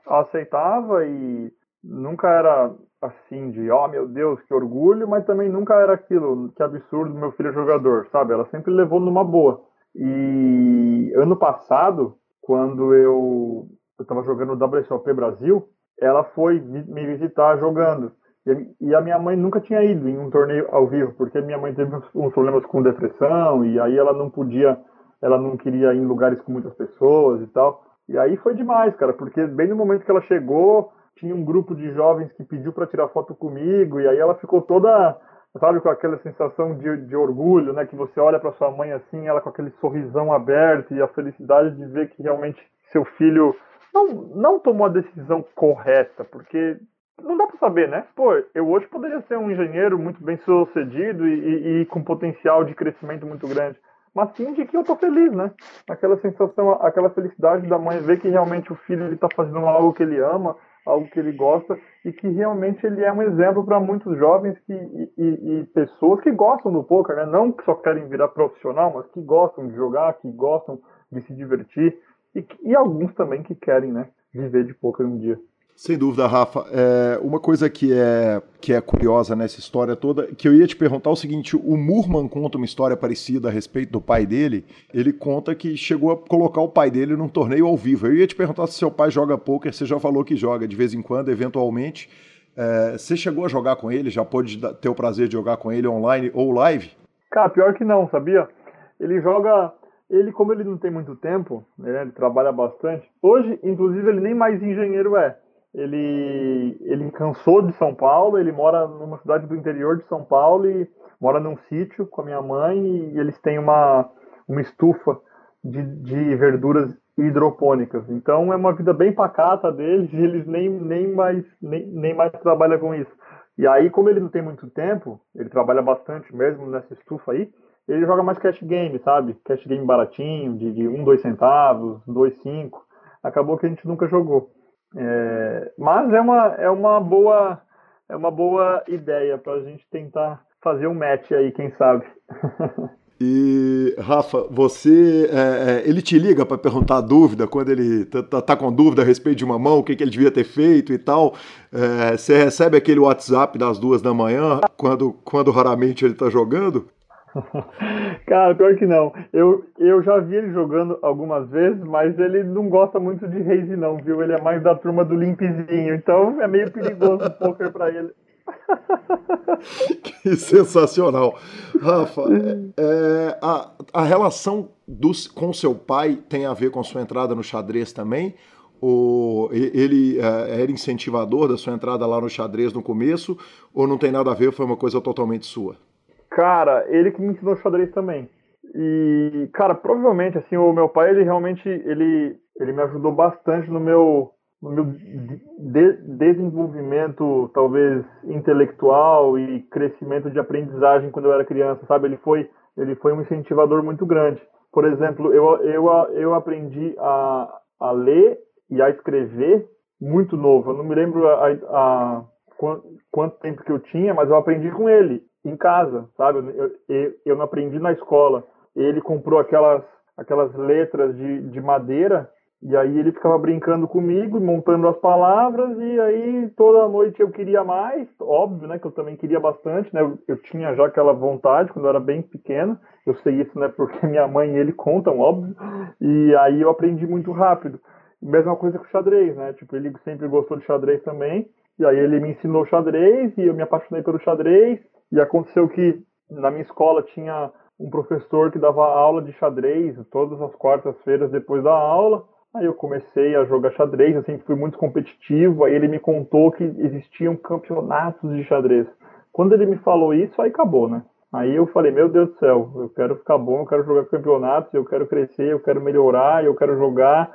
a, aceitava e nunca era assim de, ó oh, meu Deus, que orgulho, mas também nunca era aquilo, que absurdo, meu filho é jogador, sabe? Ela sempre levou numa boa. E ano passado, quando eu estava jogando WSOP Brasil, ela foi me visitar jogando. E a minha mãe nunca tinha ido em um torneio ao vivo, porque minha mãe teve uns problemas com depressão e aí ela não podia, ela não queria ir em lugares com muitas pessoas e tal. E aí foi demais, cara, porque bem no momento que ela chegou, tinha um grupo de jovens que pediu para tirar foto comigo, e aí ela ficou toda, sabe, com aquela sensação de, de orgulho, né? Que você olha para sua mãe assim, ela com aquele sorrisão aberto e a felicidade de ver que realmente seu filho não, não tomou a decisão correta, porque não dá para saber, né? Pô, eu hoje poderia ser um engenheiro muito bem sucedido e, e, e com potencial de crescimento muito grande mas sim de que eu tô feliz, né? Aquela sensação, aquela felicidade da mãe ver que realmente o filho ele tá fazendo algo que ele ama, algo que ele gosta e que realmente ele é um exemplo para muitos jovens que, e, e, e, pessoas que gostam do poker, né? Não que só querem virar profissional, mas que gostam de jogar, que gostam de se divertir e, e alguns também que querem, né? Viver de poker um dia. Sem dúvida, Rafa. É, uma coisa que é, que é curiosa nessa história toda, que eu ia te perguntar o seguinte: o Murman conta uma história parecida a respeito do pai dele. Ele conta que chegou a colocar o pai dele num torneio ao vivo. Eu ia te perguntar se seu pai joga poker, você já falou que joga de vez em quando, eventualmente. É, você chegou a jogar com ele? Já pôde ter o prazer de jogar com ele online ou live? Cara, pior que não, sabia? Ele joga. Ele, como ele não tem muito tempo, né, ele trabalha bastante. Hoje, inclusive, ele nem mais engenheiro é ele, ele cansou de São Paulo, ele mora numa cidade do interior de São Paulo e mora num sítio com a minha mãe e eles têm uma, uma estufa de, de verduras hidropônicas. Então é uma vida bem pacata deles e eles nem, nem, mais, nem, nem mais trabalham com isso. E aí, como ele não tem muito tempo, ele trabalha bastante mesmo nessa estufa aí, ele joga mais cash game, sabe? Cash game baratinho, de, de 1, 2 centavos, 2, 5. Acabou que a gente nunca jogou. É, mas é uma, é uma boa é uma boa ideia para a gente tentar fazer um match aí, quem sabe. E, Rafa, você. É, é ele te liga para perguntar dúvida quando ele tá, tá, tá, com dúvida a respeito de uma mão, o que, que ele devia ter feito e tal. É, você recebe aquele WhatsApp das duas da manhã, quando, quando raramente ele tá jogando? Cara, pior que não. Eu, eu já vi ele jogando algumas vezes, mas ele não gosta muito de raise não, viu? Ele é mais da turma do limpzinho, então é meio perigoso o poker para ele. que sensacional. Rafa, é, a, a relação com seu pai tem a ver com sua entrada no xadrez também? Ou ele é, era incentivador da sua entrada lá no xadrez no começo? Ou não tem nada a ver, foi uma coisa totalmente sua? Cara, ele que me ensinou xadrez também. E, cara, provavelmente, assim, o meu pai, ele realmente, ele, ele me ajudou bastante no meu, no meu de desenvolvimento, talvez, intelectual e crescimento de aprendizagem quando eu era criança, sabe? Ele foi, ele foi um incentivador muito grande. Por exemplo, eu, eu, eu aprendi a, a ler e a escrever muito novo. Eu não me lembro a, a, quanto tempo que eu tinha, mas eu aprendi com ele em casa, sabe? Eu, eu, eu não aprendi na escola. Ele comprou aquelas, aquelas letras de, de madeira e aí ele ficava brincando comigo, montando as palavras, e aí toda noite eu queria mais, óbvio, né, que eu também queria bastante, né, eu, eu, tinha já aquela vontade quando eu era bem pequeno, eu sei isso, né, porque minha mãe e ele contam, óbvio, e aí eu aprendi muito rápido. Mesma coisa com xadrez, né, tipo, ele sempre gostou de xadrez também, e aí ele me ensinou xadrez, e eu me apaixonei pelo xadrez, e aconteceu que na minha escola tinha um professor que dava aula de xadrez todas as quartas-feiras depois da aula. Aí eu comecei a jogar xadrez, eu sempre fui muito competitivo. Aí ele me contou que existiam campeonatos de xadrez. Quando ele me falou isso, aí acabou, né? Aí eu falei, meu Deus do céu, eu quero ficar bom, eu quero jogar campeonatos, eu quero crescer, eu quero melhorar, eu quero jogar.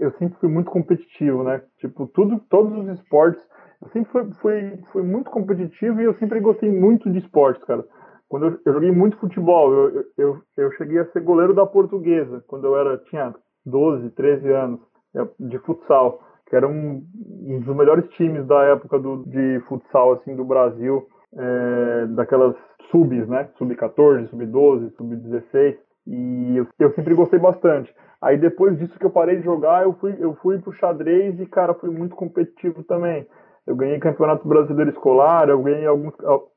Eu sempre fui muito competitivo, né? Tipo, tudo, todos os esportes eu sempre fui, fui, fui muito competitivo e eu sempre gostei muito de esportes, cara. Quando eu, eu joguei muito futebol, eu, eu, eu cheguei a ser goleiro da portuguesa, quando eu era, tinha 12, 13 anos, é, de futsal, que era um, um dos melhores times da época do, de futsal, assim, do Brasil, é, daquelas subs, né? Sub-14, sub-12, sub-16, e eu, eu sempre gostei bastante. Aí depois disso que eu parei de jogar, eu fui, eu fui pro xadrez e, cara, fui muito competitivo também eu ganhei campeonato brasileiro escolar, eu ganhei alguns,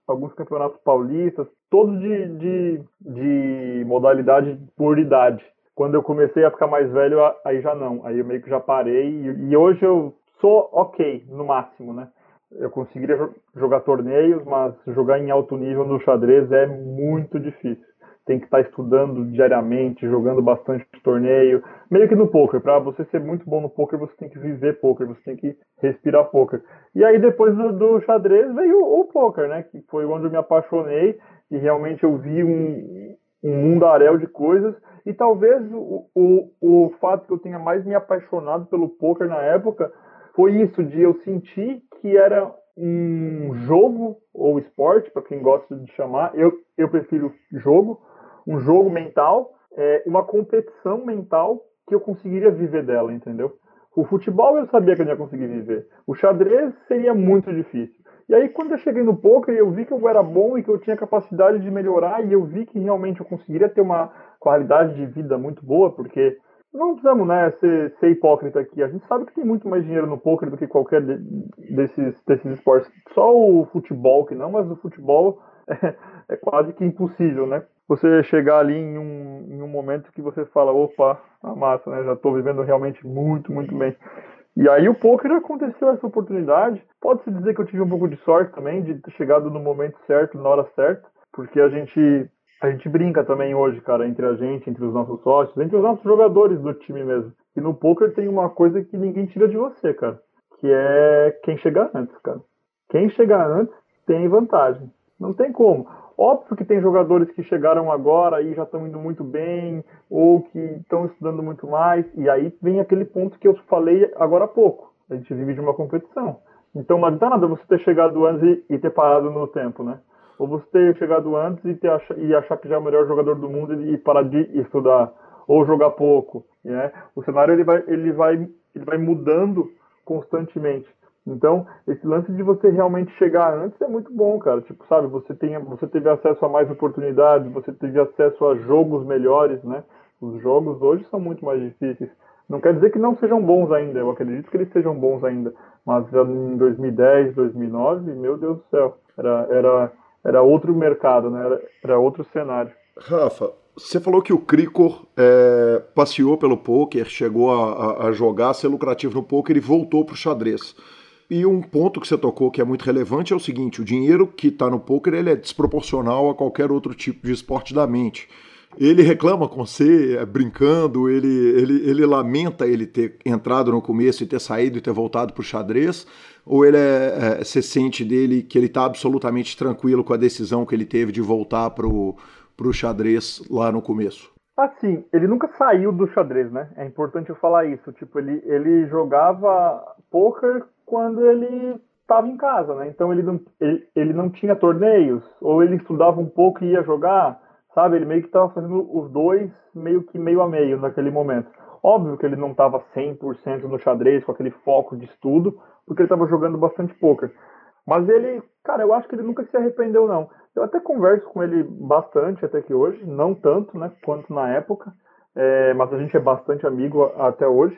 alguns campeonatos paulistas, todos de, de, de modalidade por idade. Quando eu comecei a ficar mais velho, aí já não, aí eu meio que já parei e, e hoje eu sou ok, no máximo, né? Eu conseguiria jogar torneios, mas jogar em alto nível no xadrez é muito difícil tem que estar estudando diariamente, jogando bastante torneio, meio que no poker. Para você ser muito bom no poker, você tem que viver poker, você tem que respirar poker. E aí depois do, do xadrez veio o, o poker, né? Que foi onde eu me apaixonei e realmente eu vi um, um mundaréu de coisas. E talvez o, o, o fato que eu tenha mais me apaixonado pelo poker na época foi isso, de eu sentir que era um jogo ou esporte, para quem gosta de chamar, eu, eu prefiro jogo, um jogo mental, é, uma competição mental que eu conseguiria viver dela, entendeu? O futebol eu sabia que eu não ia conseguir viver. O xadrez seria muito difícil. E aí, quando eu cheguei no poker, eu vi que eu era bom e que eu tinha capacidade de melhorar, e eu vi que realmente eu conseguiria ter uma qualidade de vida muito boa, porque não precisamos né, ser, ser hipócrita aqui. A gente sabe que tem muito mais dinheiro no poker do que qualquer de, desses, desses esportes. Só o futebol que não, mas o futebol é, é quase que impossível, né? Você chegar ali em um, em um momento que você fala, opa, a massa, né? Já estou vivendo realmente muito, muito bem. E aí o poker aconteceu essa oportunidade. Pode-se dizer que eu tive um pouco de sorte também, de ter chegado no momento certo, na hora certa, porque a gente a gente brinca também hoje, cara, entre a gente, entre os nossos sócios, entre os nossos jogadores do time mesmo. E no poker tem uma coisa que ninguém tira de você, cara, que é quem chegar antes, cara. Quem chegar antes tem vantagem. Não tem como. Óbvio que tem jogadores que chegaram agora e já estão indo muito bem, ou que estão estudando muito mais, e aí vem aquele ponto que eu falei agora há pouco. A gente vive de uma competição. Então não adianta nada você ter chegado antes e, ter parado no tempo, né? Ou você ter chegado antes e, ter, e achar que já é o melhor jogador do mundo e, e parar de estudar, ou jogar pouco, né? O cenário ele vai, ele vai, ele vai mudando constantemente. Então, esse lance de você realmente chegar antes é muito bom, cara. Tipo, sabe, você, tem, você teve acesso a mais oportunidades, você teve acesso a jogos melhores, né? Os jogos hoje são muito mais difíceis. Não quer dizer que não sejam bons ainda, eu acredito que eles sejam bons ainda. Mas em 2010, 2009, meu Deus do céu, era, era, era outro mercado, né? Era, era outro cenário. Rafa, você falou que o Cricor é, passeou pelo poker, chegou a, a, jogar, a ser lucrativo no poker e voltou para o xadrez. E um ponto que você tocou que é muito relevante é o seguinte: o dinheiro que está no poker ele é desproporcional a qualquer outro tipo de esporte da mente. Ele reclama com você, é, brincando, ele, ele, ele lamenta ele ter entrado no começo e ter saído e ter voltado para o xadrez, ou ele é, é, você sente dele que ele está absolutamente tranquilo com a decisão que ele teve de voltar para o xadrez lá no começo? Assim, ele nunca saiu do xadrez, né? É importante eu falar isso. Tipo, ele, ele jogava poker quando ele estava em casa, né? Então ele não, ele, ele não tinha torneios, ou ele estudava um pouco e ia jogar, sabe? Ele meio que estava fazendo os dois meio que meio a meio naquele momento. Óbvio que ele não estava 100% no xadrez, com aquele foco de estudo, porque ele estava jogando bastante poker. Mas ele, cara, eu acho que ele nunca se arrependeu, não. Eu até converso com ele bastante até que hoje, não tanto, né, quanto na época, é, mas a gente é bastante amigo até hoje.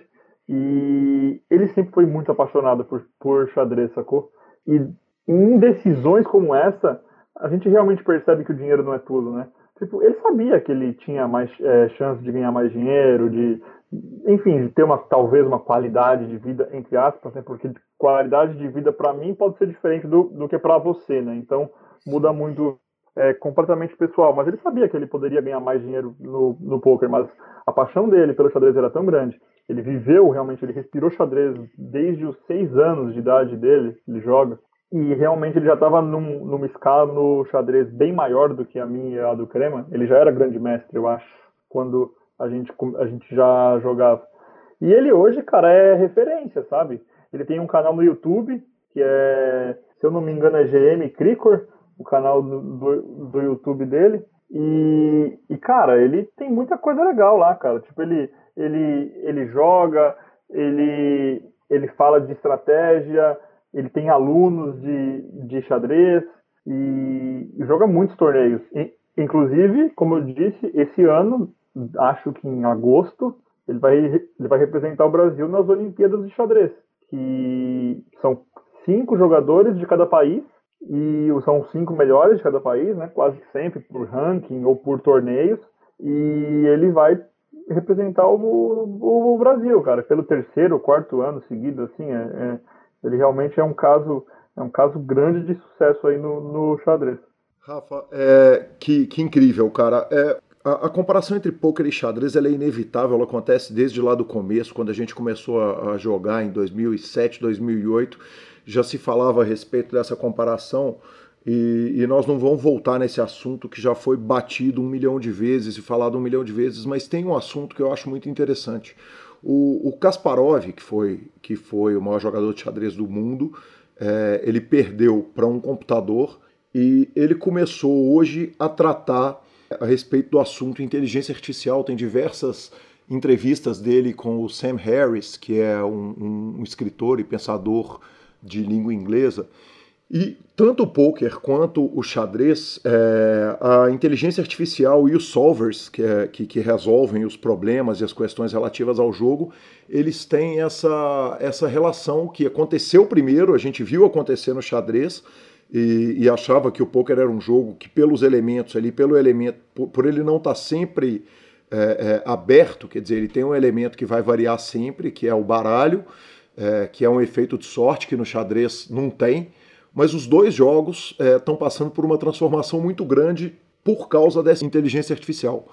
E ele sempre foi muito apaixonado por, por xadrez, sacou? E em decisões como essa, a gente realmente percebe que o dinheiro não é tudo, né? Tipo, ele sabia que ele tinha mais é, chance de ganhar mais dinheiro, de, enfim, de ter uma talvez uma qualidade de vida entre aspas, né? Porque qualidade de vida para mim pode ser diferente do, do que para você, né? Então muda muito é, completamente pessoal. Mas ele sabia que ele poderia ganhar mais dinheiro no, no poker, mas a paixão dele pelo xadrez era tão grande ele viveu realmente, ele respirou xadrez desde os seis anos de idade dele, ele joga. E realmente ele já estava num, numa escala no xadrez bem maior do que a minha e a do Crema. Ele já era grande mestre, eu acho, quando a gente, a gente já jogava. E ele hoje, cara, é referência, sabe? Ele tem um canal no YouTube, que é, se eu não me engano, é GM Cricor, o canal do, do, do YouTube dele. E, e, cara, ele tem muita coisa legal lá, cara. Tipo, ele ele, ele joga, ele, ele fala de estratégia, ele tem alunos de, de xadrez e, e joga muitos torneios. E, inclusive, como eu disse, esse ano, acho que em agosto, ele vai, ele vai representar o Brasil nas Olimpíadas de Xadrez, que são cinco jogadores de cada país e são cinco melhores de cada país, né? Quase sempre por ranking ou por torneios. E ele vai representar o, o, Brasil, cara, pelo terceiro, quarto ano seguido, assim, é, é, ele realmente é um caso, é um caso grande de sucesso aí no, no xadrez. Rafa, é, que, que incrível, cara. É, a, a, comparação entre poker e xadrez é inevitável, ela acontece desde lá do começo, quando a gente começou a, a jogar em 2007, 2008, já se falava a respeito dessa comparação. E, e, nós não vamos voltar nesse assunto que já foi batido um milhão de vezes e falado um milhão de vezes, mas tem um assunto que eu acho muito interessante. O, o Kasparov, que foi, que foi o maior jogador de xadrez do mundo, é, ele perdeu para um computador e ele começou hoje a tratar a respeito do assunto inteligência artificial. Tem diversas entrevistas dele com o Sam Harris, que é um, um escritor e pensador de língua inglesa. E tanto o poker quanto o xadrez, é, a inteligência artificial e os solvers que, é, que, que, resolvem os problemas e as questões relativas ao jogo, eles têm essa, essa relação que aconteceu primeiro, a gente viu acontecer no xadrez, e, e achava que o poker era um jogo que pelos elementos ali, pelo elemento, por, por ele não estar tá sempre é, é, aberto, quer dizer, ele tem um elemento que vai variar sempre, que é o baralho, é, que é um efeito de sorte que no xadrez não tem mas os dois jogos estão é, passando por uma transformação muito grande por causa dessa inteligência artificial.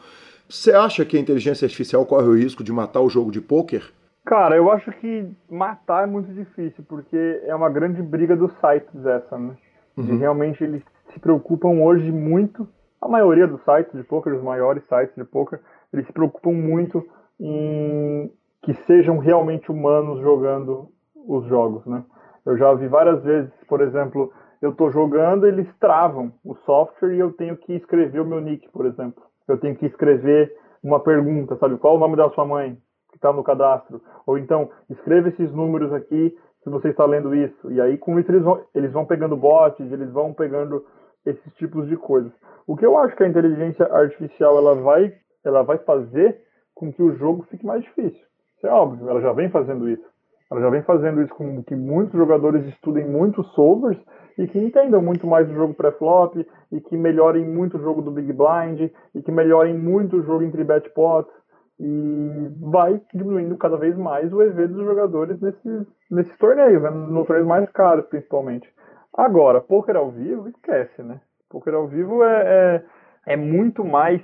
Você acha que a inteligência artificial corre o risco de matar o jogo de pôquer? Cara, eu acho que matar é muito difícil, porque é uma grande briga dos sites essa, né? Uhum. E realmente eles se preocupam hoje muito, a maioria dos sites de poker, os maiores sites de poker, eles se preocupam muito em que sejam realmente humanos jogando os jogos, né? Eu já vi várias vezes, por exemplo, eu estou jogando, eles travam o software e eu tenho que escrever o meu nick, por exemplo. Eu tenho que escrever uma pergunta, sabe? Qual o nome da sua mãe que está no cadastro? Ou então, escreva esses números aqui se você está lendo isso. E aí, com isso, eles vão, eles vão pegando bots, eles vão pegando esses tipos de coisas. O que eu acho que a inteligência artificial ela vai, ela vai fazer com que o jogo fique mais difícil. Isso é óbvio, ela já vem fazendo isso. Ela já vem fazendo isso com que muitos jogadores estudem muitos solvers e que entendam muito mais do jogo pré-flop e que melhorem muito o jogo do Big Blind e que melhorem muito o jogo entre bet pots e vai diminuindo cada vez mais o EV dos jogadores nesses, nesses torneios, né? nos torneios mais caros principalmente. Agora, poker ao vivo, esquece, né? Poker ao vivo é, é, é muito mais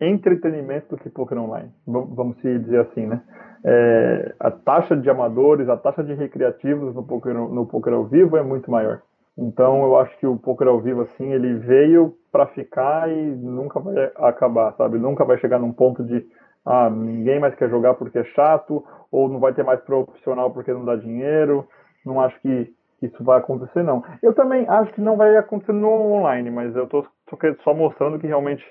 entretenimento do que poker online, vamos dizer assim, né? É, a taxa de amadores, a taxa de recreativos no poker, no poker ao vivo é muito maior. Então eu acho que o poker ao vivo assim ele veio para ficar e nunca vai acabar, sabe? Nunca vai chegar num ponto de ah, ninguém mais quer jogar porque é chato ou não vai ter mais profissional porque não dá dinheiro. Não acho que isso vai acontecer não. Eu também acho que não vai acontecer no online, mas eu tô só mostrando que realmente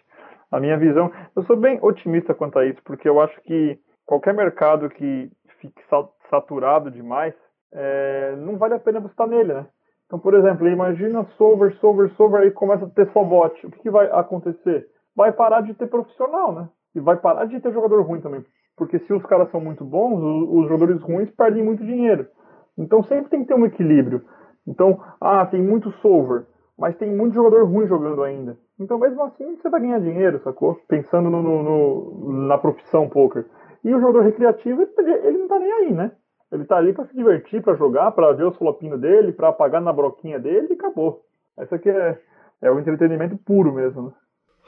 a minha visão, eu sou bem otimista quanto a isso, porque eu acho que qualquer mercado que fique saturado demais, é, não vale a pena você estar nele, né? Então, por exemplo, imagina solver, solver, solver, aí começa a ter só bot. O que, que vai acontecer? Vai parar de ter profissional, né? E vai parar de ter jogador ruim também. Porque se os caras são muito bons, os, jogadores ruins perdem muito dinheiro. Então sempre tem que ter um equilíbrio. Então, ah, tem muito solver, mas tem muito jogador ruim jogando ainda. Então, mesmo assim, você vai ganhar dinheiro, sacou? Pensando no, no, no na profissão poker. E o jogador recreativo, ele não tá nem aí, né? Ele tá ali para se divertir, para jogar, para ver os flopinhos dele, para apagar na broquinha dele e acabou. Essa aqui é, é o entretenimento puro mesmo, né?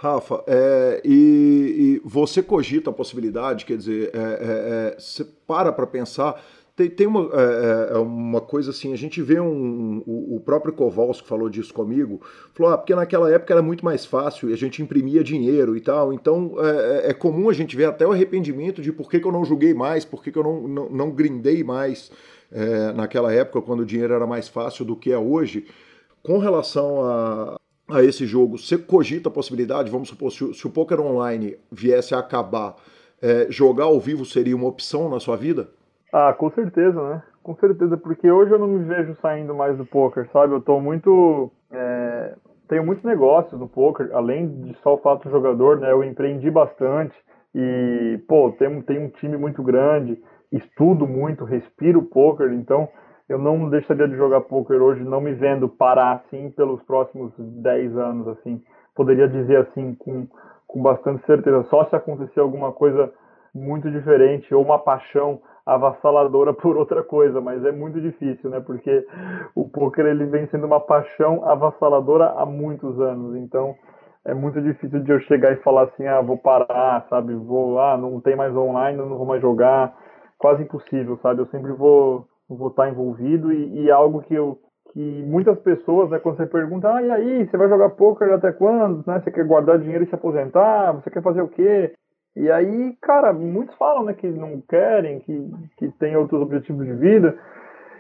Rafa, é, e, e, você cogita a possibilidade, quer dizer, é, é, é você para para pensar tem, tem uma, é, é, uma coisa assim, a gente vê um, o, o próprio Kowalski falou disso comigo, falou, ah, porque naquela época era muito mais fácil e a gente imprimia dinheiro e tal, então é, comum a gente ver até o arrependimento de por que, que eu não joguei mais, por que, que eu não, não, não grindei mais naquela época, quando o dinheiro era mais fácil do que é hoje. Com relação a, a esse jogo, você cogita a possibilidade, vamos supor, se, se o poker online viesse a acabar, é, jogar ao vivo seria uma opção na sua vida? Ah, com certeza, né? Com certeza, porque hoje eu não me vejo saindo mais do poker, sabe? Eu tô muito. É... Tenho muitos negócios no poker, além de só o fato do jogador, né? Eu empreendi bastante e, pô, tenho, tenho um time muito grande, estudo muito, respiro poker, então eu não deixaria de jogar poker hoje, não me vendo parar assim pelos próximos 10 anos, assim. Poderia dizer assim com, com bastante certeza, só se acontecer alguma coisa muito diferente ou uma paixão avassaladora por outra coisa, mas é muito difícil, né? Porque o poker ele vem sendo uma paixão avassaladora há muitos anos, então é muito difícil de eu chegar e falar assim, ah, vou parar, sabe? Vou, ah, não tem mais online, não vou mais jogar, quase impossível, sabe? Eu sempre vou vou estar envolvido e, e é algo que eu que muitas pessoas, né, quando você pergunta, ah, e aí, você vai jogar poker até quando? Né? Você quer guardar dinheiro e se aposentar? Você quer fazer o quê? E aí, cara, muitos falam, né, que não querem, que, que tem outros objetivos de vida.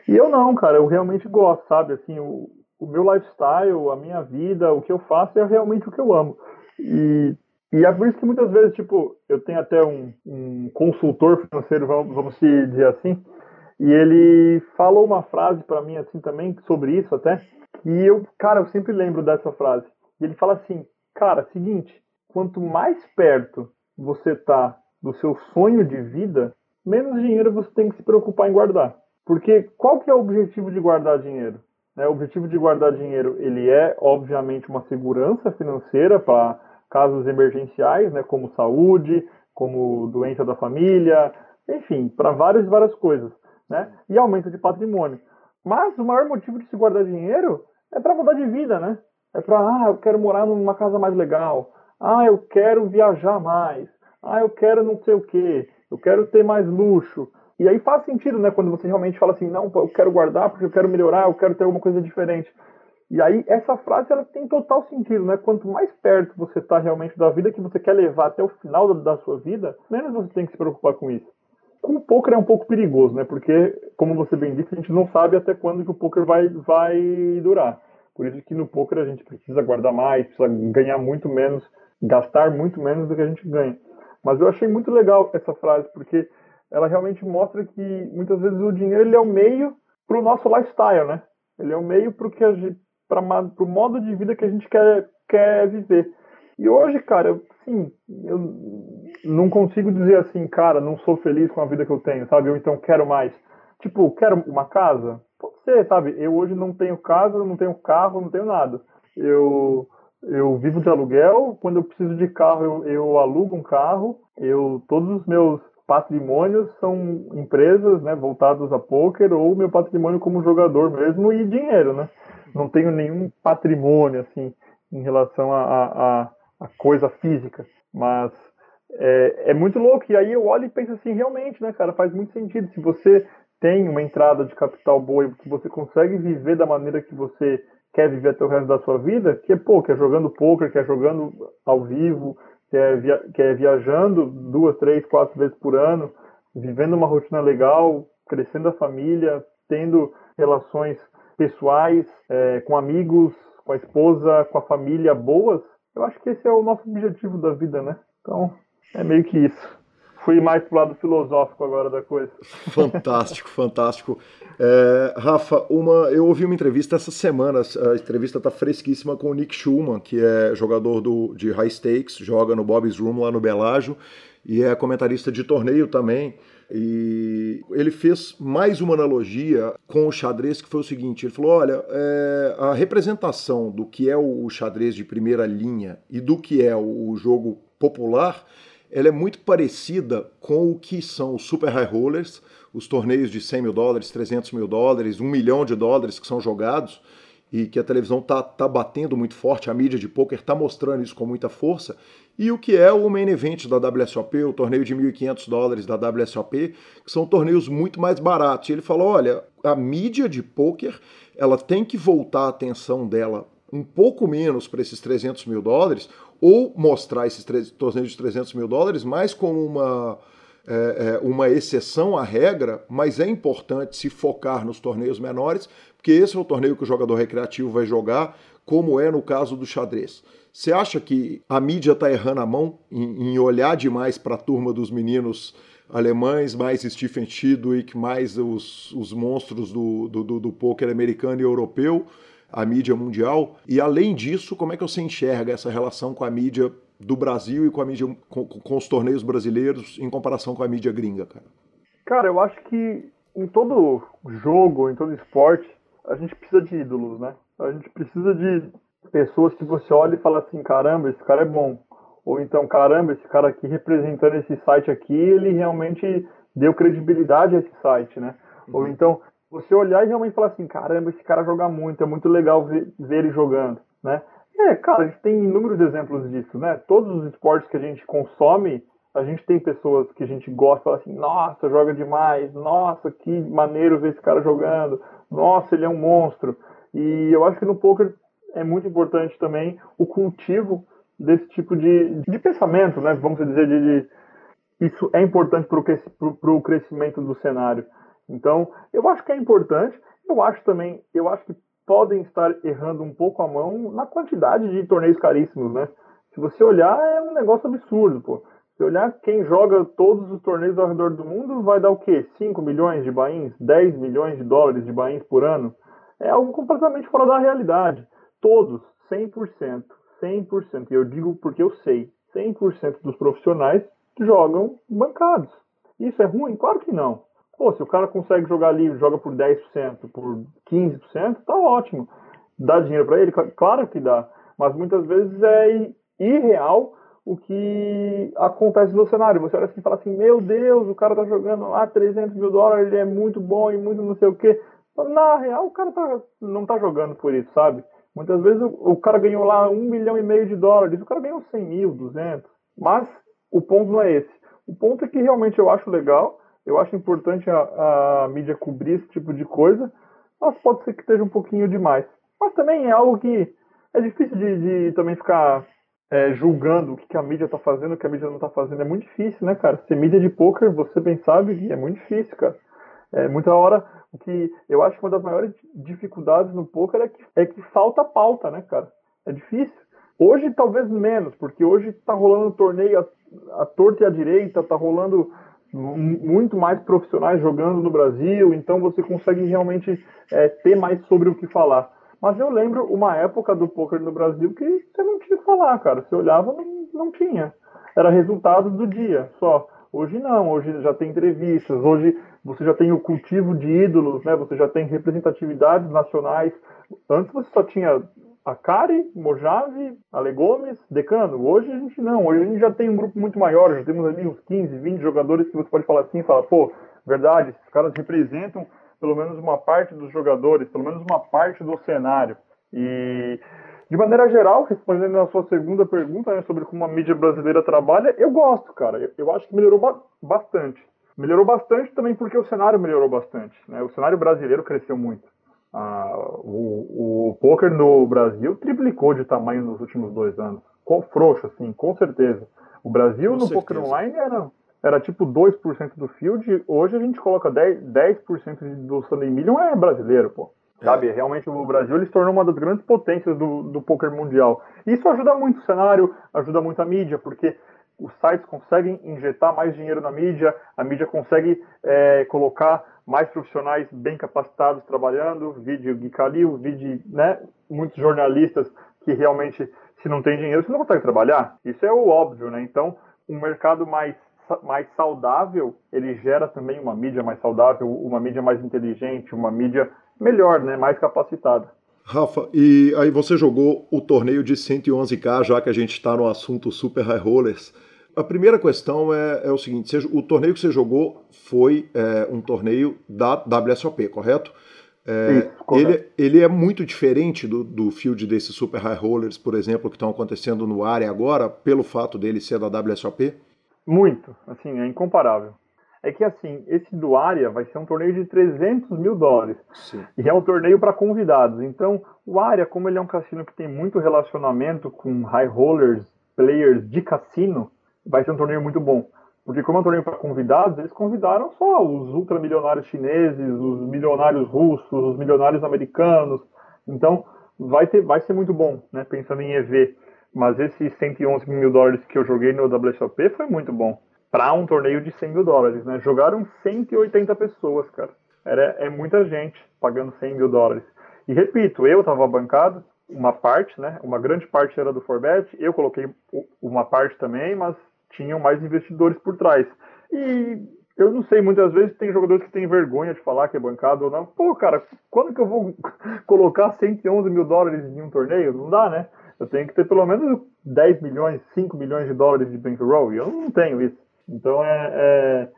E eu não, cara, eu realmente gosto, sabe? Assim, o, o meu lifestyle, a minha vida, o que eu faço é realmente o que eu amo. E, e é por isso que muitas vezes, tipo, eu tenho até um, um consultor financeiro, vamos, vamos dizer assim, e ele falou uma frase para mim, assim, também, sobre isso até, que eu, cara, eu sempre lembro dessa frase. E ele fala assim, cara, seguinte, quanto mais perto você está do seu sonho de vida, menos dinheiro você tem que se preocupar em guardar. Porque qual que é o objetivo de guardar dinheiro? Né, o objetivo de guardar dinheiro ele é obviamente uma segurança financeira para casos emergenciais, né, como saúde, como doença da família, enfim, para várias várias coisas, né? E aumento de patrimônio. Mas o maior motivo de se guardar dinheiro é para mudar de vida, né? É para ah, eu quero morar numa casa mais legal. Ah, eu quero viajar mais. Ah, eu quero não sei o quê. Eu quero ter mais luxo. E aí faz sentido, né? Quando você realmente fala assim, não, eu quero guardar porque eu quero melhorar, eu quero ter alguma coisa diferente. E aí essa frase ela tem total sentido, né? Quanto mais perto você está realmente da vida que você quer levar até o final da, sua vida, menos você tem que se preocupar com isso. Com o poker é um pouco perigoso, né? Porque, como você bem disse, a gente não sabe até quando que o poker vai, vai durar. Por isso que no poker a gente precisa guardar mais, precisa ganhar muito menos, gastar muito menos do que a gente ganha. Mas eu achei muito legal essa frase, porque ela realmente mostra que muitas vezes o dinheiro ele é o meio para o nosso lifestyle, né? Ele é o meio para o modo de vida que a gente quer, quer viver. E hoje, cara, eu não consigo dizer assim, cara, não sou feliz com a vida que eu tenho, sabe? Ou então quero mais. Tipo, quero uma casa? Pode ser, sabe? Eu hoje não tenho casa, não tenho carro, não tenho nada. Eu eu vivo de aluguel, quando eu preciso de carro, eu, eu alugo um carro. Eu todos os meus patrimônios são empresas, né, voltadas a poker ou meu patrimônio como jogador mesmo e dinheiro, né? Não tenho nenhum patrimônio assim em relação a, a, a coisa física, mas é, é, muito louco. E aí eu olho e penso assim, realmente, né, cara, faz muito sentido. Se você tem uma entrada de capital boa que você consegue viver da maneira que você quer viver até o resto da sua vida, que é, pô, que é jogando poker, que é jogando ao vivo, que é, via, que é viajando duas, três, quatro vezes por ano, vivendo uma rotina legal, crescendo a família, tendo relações pessoais, é, com amigos, com a esposa, com a família boas, eu acho que esse é o nosso objetivo da vida, né? Então, é meio que isso fui mais pro lado filosófico agora da coisa. Fantástico, fantástico. É, Rafa, uma, eu ouvi uma entrevista essa semana, a entrevista está fresquíssima com o Nick Schulman, que é jogador do, de high stakes, joga no Bob's Room lá no Belágio e é comentarista de torneio também. E ele fez mais uma analogia com o xadrez, que foi o seguinte: ele falou, olha, é, a representação do que é o xadrez de primeira linha e do que é o jogo popular ela é muito parecida com o que são os super high rollers, os torneios de 100 mil dólares, 300 mil dólares, 1 milhão de dólares que são jogados e que a televisão está tá batendo muito forte, a mídia de poker está mostrando isso com muita força, e o que é o main event da WSOP, o torneio de 1.500 dólares da WSOP, que são torneios muito mais baratos. E ele falou, olha, a mídia de poker ela tem que voltar a atenção dela um pouco menos para esses 300 mil dólares, ou mostrar esses torneios de 300 mil dólares mais como uma, é, é, uma exceção à regra, mas é importante se focar nos torneios menores, porque esse é o torneio que o jogador recreativo vai jogar, como é no caso do xadrez. Você acha que a mídia está errando a mão em, em olhar demais para a turma dos meninos alemães, mais Stephen Chidwick, mais os, os monstros do, do, do, do poker americano e europeu? A mídia mundial. E além disso, como é que você enxerga essa relação com a mídia do Brasil e com a mídia com, com os torneios brasileiros em comparação com a mídia gringa, cara? Cara, eu acho que em todo jogo, em todo esporte, a gente precisa de ídolos, né? A gente precisa de pessoas que você olha e fala assim, caramba, esse cara é bom. Ou então, caramba, esse cara aqui representando esse site aqui, ele realmente deu credibilidade a esse site, né? Uhum. Ou então, você olhar e realmente falar assim, caramba, esse cara joga muito, é muito legal ver, ver ele jogando, né? É, cara, a gente tem inúmeros exemplos disso, né? Todos os esportes que a gente consome, a gente tem pessoas que a gente gosta, fala assim, nossa, joga demais, nossa, que maneiro ver esse cara jogando, nossa, ele é um monstro. E eu acho que no poker é muito importante também o cultivo desse tipo de, de pensamento, né? Vamos dizer, de, de isso é importante para o crescimento do cenário. Então, eu acho que é importante. Eu acho também, eu acho que podem estar errando um pouco a mão na quantidade de torneios caríssimos, né? Se você olhar, é um negócio absurdo, pô. Se olhar quem joga todos os torneios ao redor do mundo, vai dar o quê? 5 milhões de bains? 10 milhões de dólares de bains por ano? É algo completamente fora da realidade. Todos, 100%. 100%. E eu digo porque eu sei. 100% dos profissionais jogam bancados. Isso é ruim? Claro que não. Pô, se o cara consegue jogar livre, joga por 10%, por 15%, tá ótimo. Dá dinheiro para ele? Claro que dá. Mas muitas vezes é irreal o que acontece no cenário. Você olha assim e fala assim: Meu Deus, o cara tá jogando lá 300 mil dólares, ele é muito bom e muito não sei o quê. Na real, o cara tá, não tá jogando por isso, sabe? Muitas vezes o, o cara ganhou lá um milhão e meio de dólares, o cara ganhou 100 mil, 200. Mas o ponto não é esse. O ponto é que realmente eu acho legal Eu acho importante a, a mídia cobrir esse tipo de coisa, mas pode ser que esteja um pouquinho demais. Mas também é algo que é difícil de, de também ficar é, julgando o que, a mídia está fazendo, o que a mídia não está fazendo. É muito difícil, né, cara? Ser mídia de poker, você bem sabe, é muito difícil, cara. É, muita hora, o que eu acho que uma das maiores dificuldades no poker é que, é que falta pauta, né, cara? É difícil. Hoje, talvez menos, porque hoje está rolando torneio a, a torta e a direita, está rolando muito mais profissionais jogando no Brasil, então você consegue realmente é, ter mais sobre o que falar. Mas eu lembro uma época do poker no Brasil que você não tinha que falar, cara. Você olhava, não, não tinha. Era resultado do dia só. Hoje não, hoje já tem entrevistas, hoje você já tem o cultivo de ídolos, né? Você já tem representatividades nacionais. Antes você só tinha a Kari, Mojave, Ale Gomes, Decano. Hoje a gente não, hoje a gente já tem um grupo muito maior, já temos ali uns 15, 20 jogadores que você pode falar assim, fala, pô, verdade, esses caras representam pelo menos uma parte dos jogadores, pelo menos uma parte do cenário. E de maneira geral, respondendo a sua segunda pergunta né, sobre como a mídia brasileira trabalha, eu gosto, cara. Eu, eu acho que melhorou ba bastante. Melhorou bastante também porque o cenário melhorou bastante. Né? O cenário brasileiro cresceu muito. Ah, o, o poker no Brasil triplicou de tamanho nos últimos dois anos. Com frouxo, assim, com certeza. O Brasil com no certeza. poker online era, era tipo 2% do field. Hoje a gente coloca 10%, 10 do Sunday Million é brasileiro, pô. É. Sabe, realmente o Brasil ele se tornou uma das grandes potências do, do poker mundial. Isso ajuda muito o cenário, ajuda muito a mídia, porque os sites conseguem injetar mais dinheiro na mídia, a mídia consegue é, colocar mais profissionais bem capacitados trabalhando, vídeo Gui Calil, vídeo, né, muitos jornalistas que realmente, se não tem dinheiro, você não consegue trabalhar. Isso é o óbvio, né? Então, um mercado mais mais saudável, ele gera também uma mídia mais saudável, uma mídia mais inteligente, uma mídia melhor, né, mais capacitada. Rafa, e aí você jogou o torneio de 111K, já que a gente está no assunto Super High Rollers. A primeira questão é, é o seguinte: você, o torneio que você jogou foi é, um torneio da WSOP, correto? É, correto. Ele, ele é muito diferente do, do field desses Super High Rollers, por exemplo, que estão acontecendo no área agora, pelo fato dele ser da WSOP? Muito, assim, é incomparável. É que assim, esse do área vai ser um torneio de 300 mil dólares. Sim. E é um torneio para convidados. Então, o área, como ele é um cassino que tem muito relacionamento com high rollers, players de cassino, vai ser um torneio muito bom. Porque como é um torneio para convidados, eles convidaram só os ultramilionários chineses, os milionários russos, os milionários americanos. Então, vai, ter, vai ser muito bom, né? Pensando em EV. Mas esses 111 mil dólares que eu joguei no WSOP foi muito bom. Para um torneio de 100 mil dólares, né? Jogaram 180 pessoas, cara. Era, é muita gente pagando 100 mil dólares. E repito, eu estava bancado, uma parte, né? Uma grande parte era do Forbet, eu coloquei uma parte também, mas tinham mais investidores por trás. E eu não sei, muitas vezes tem jogadores que têm vergonha de falar que é bancado ou não. Pô, cara, quando que eu vou colocar 111 mil dólares em um torneio? Não dá, né? Eu tenho que ter pelo menos 10 milhões, 5 milhões de dólares de bankroll, e eu não tenho isso. Então é, é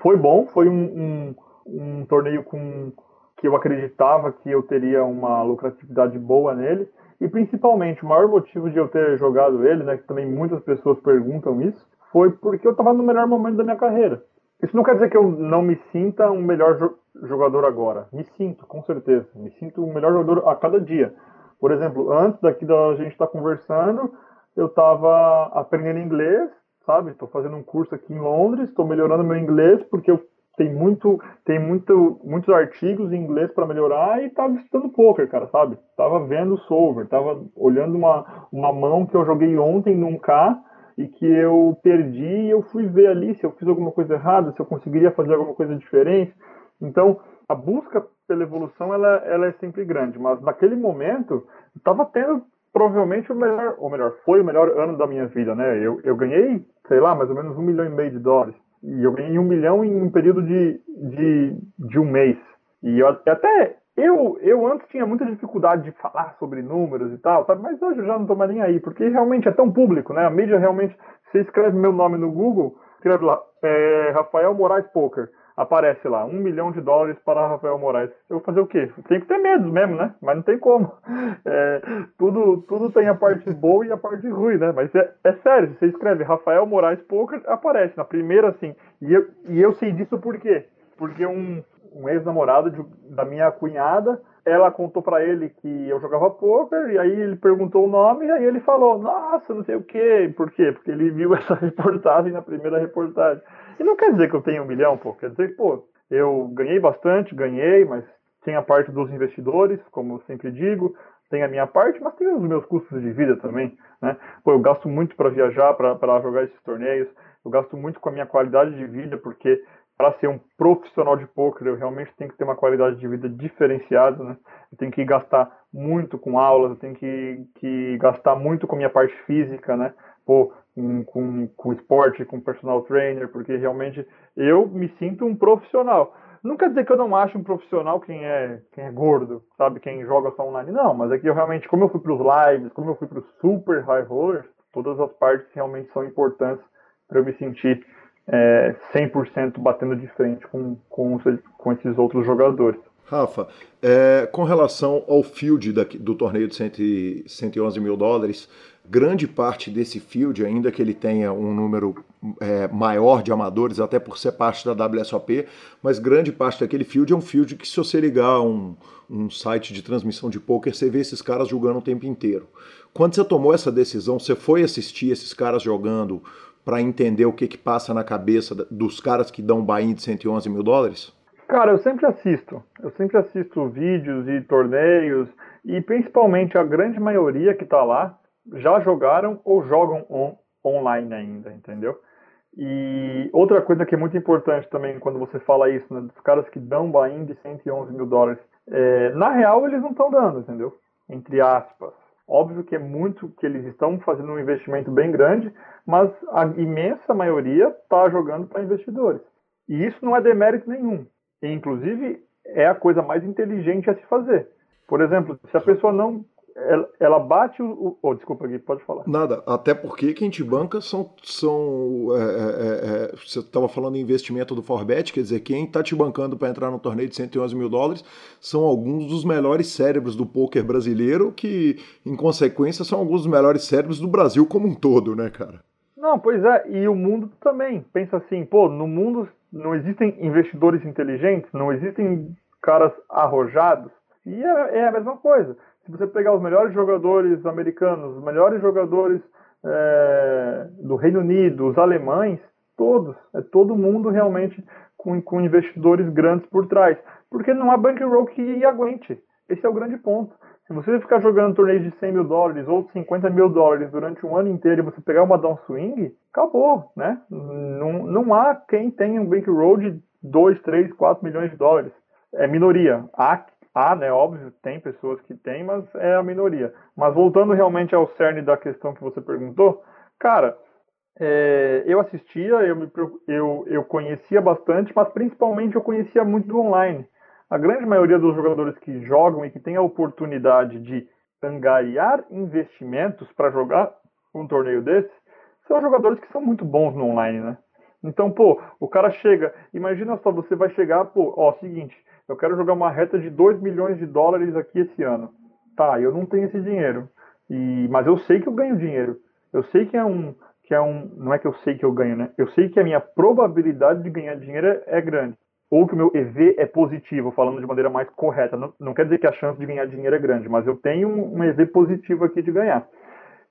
foi bom, foi um, um, um torneio com que eu acreditava que eu teria uma lucratividade boa nele. E principalmente, o maior motivo de eu ter jogado ele, né, que também muitas pessoas perguntam isso, foi porque eu estava no melhor momento da minha carreira. Isso não quer dizer que eu não me sinta um melhor jo jogador agora. Me sinto, com certeza. Me sinto um melhor jogador a cada dia. Por exemplo, antes daqui da gente estar tá conversando, eu estava aprendendo inglês, sabe? Estou fazendo um curso aqui em Londres, estou melhorando meu inglês porque eu tem muito tem muito muitos artigos em inglês para melhorar e tava estudando poker, cara, sabe? Tava vendo o solver, tava olhando uma uma mão que eu joguei ontem num K e que eu perdi e eu fui ver ali se eu fiz alguma coisa errada, se eu conseguiria fazer alguma coisa diferente. Então, a busca pela evolução ela, ela é sempre grande, mas naquele momento estava tendo provavelmente o melhor, ou melhor, foi o melhor ano da minha vida, né? Eu, eu ganhei, sei lá, mais ou menos um milhão e meio de dólares. E eu ganhei um milhão em um período de, de, de um mês. E eu, até eu, eu antes tinha muita dificuldade de falar sobre números e tal, sabe? mas hoje eu já não tô mais nem aí, porque realmente é tão público, né? A mídia realmente, você escreve meu nome no Google, escreve lá, é, Rafael Moraes Poker. aparece lá, um milhão de dólares para Rafael Moraes. Eu vou fazer o quê? Tem que ter medo mesmo, né? Mas não tem como. É, tudo, tudo tem a parte boa e a parte ruim, né? Mas é, é sério, você escreve Rafael Moraes Poker, aparece na primeira assim. E eu, e eu sei disso por quê? Porque um, um ex-namorado da minha cunhada, ela contou para ele que eu jogava poker, e aí ele perguntou o nome, e aí ele falou, nossa, não sei o quê. Por quê? Porque ele viu essa reportagem na primeira reportagem. E não quer dizer que eu tenho um milhão, pô. Quer dizer que, pô, eu ganhei bastante, ganhei, mas tem a parte dos investidores, como eu sempre digo, tem a minha parte, mas tem os meus custos de vida também, né? Pô, eu gasto muito para viajar, para jogar esses torneios, eu gasto muito com a minha qualidade de vida, porque para ser um profissional de poker, eu realmente tenho que ter uma qualidade de vida diferenciada, né? Eu tenho que gastar muito com aulas, eu tenho que, que gastar muito com a minha parte física, né? Pô, com, com, com esporte, com personal trainer, porque realmente eu me sinto um profissional. Não quer dizer que eu não acho um profissional quem é, quem é gordo, sabe? Quem joga só online. Não, mas é que eu realmente, como eu fui para os lives, como eu fui para os super high rollers, todas as partes realmente são importantes para eu me sentir é, 100% batendo de frente com, com, com esses outros jogadores. Rafa, é, com relação ao field do torneio de 100, 111 mil dólares, grande parte desse field, ainda que ele tenha um número é, maior de amadores, até por ser parte da WSOP, mas grande parte daquele field é um field que se você ligar um, um site de transmissão de poker, você vê esses caras jogando o tempo inteiro. Quando você tomou essa decisão, você foi assistir esses caras jogando para entender o que, que passa na cabeça dos caras que dão buy-in de 111 mil dólares? Cara, eu sempre assisto. Eu sempre assisto vídeos e torneios, e principalmente a grande maioria que está lá já jogaram ou jogam on, online ainda, entendeu? E outra coisa que é muito importante também quando você fala isso, né, dos caras que dão buy-in de 111 mil dólares, é, na real eles não estão dando, entendeu? Entre aspas. Óbvio que é muito que eles estão fazendo um investimento bem grande, mas a imensa maioria está jogando para investidores. E isso não é demérito nenhum. E, inclusive, é a coisa mais inteligente a se fazer. Por exemplo, se a pessoa não ela, ela bate o. Oh, desculpa, Gui, pode falar. Nada, até porque quem te banca são. são é, é, é, você estava falando em investimento do Forbet, quer dizer, quem está te bancando para entrar no torneio de 111 mil dólares são alguns dos melhores cérebros do poker brasileiro, que, em consequência, são alguns dos melhores cérebros do Brasil como um todo, né, cara? Não, pois é, e o mundo também. Pensa assim, pô, no mundo não existem investidores inteligentes, não existem caras arrojados, e é, é a mesma coisa se você pegar os melhores jogadores americanos, os melhores jogadores é, do Reino Unido, os alemães, todos, é todo mundo realmente com, com investidores grandes por trás. Porque não há bankroll que aguente. Esse é o grande ponto. Se você ficar jogando torneios de 100 mil dólares ou de 50 mil dólares durante um ano inteiro e você pegar uma downswing, acabou, né? Não, não há quem tenha um bankroll de 2, 3, 4 milhões de dólares. É minoria. Há Há, né, óbvio, tem pessoas que têm, mas é a minoria. Mas voltando realmente ao cerne da questão que você perguntou, cara, é, eu assistia, eu, me, eu, eu conhecia bastante, mas principalmente eu conhecia muito do online. A grande maioria dos jogadores que jogam e que tem a oportunidade de angariar investimentos para jogar um torneio desse são jogadores que são muito bons no online, né? Então, pô, o cara chega, imagina só, você vai chegar, pô, ó, seguinte, eu quero jogar uma reta de 2 milhões de dólares aqui esse ano. Tá, eu não tenho esse dinheiro. E, mas eu sei que eu ganho dinheiro. Eu sei que é um. Que é um. Não é que eu sei que eu ganho, né? Eu sei que a minha probabilidade de ganhar dinheiro é, é grande. Ou que o meu EV é positivo, falando de maneira mais correta. Não, não quer dizer que a chance de ganhar dinheiro é grande, mas eu tenho um, um EV positivo aqui de ganhar.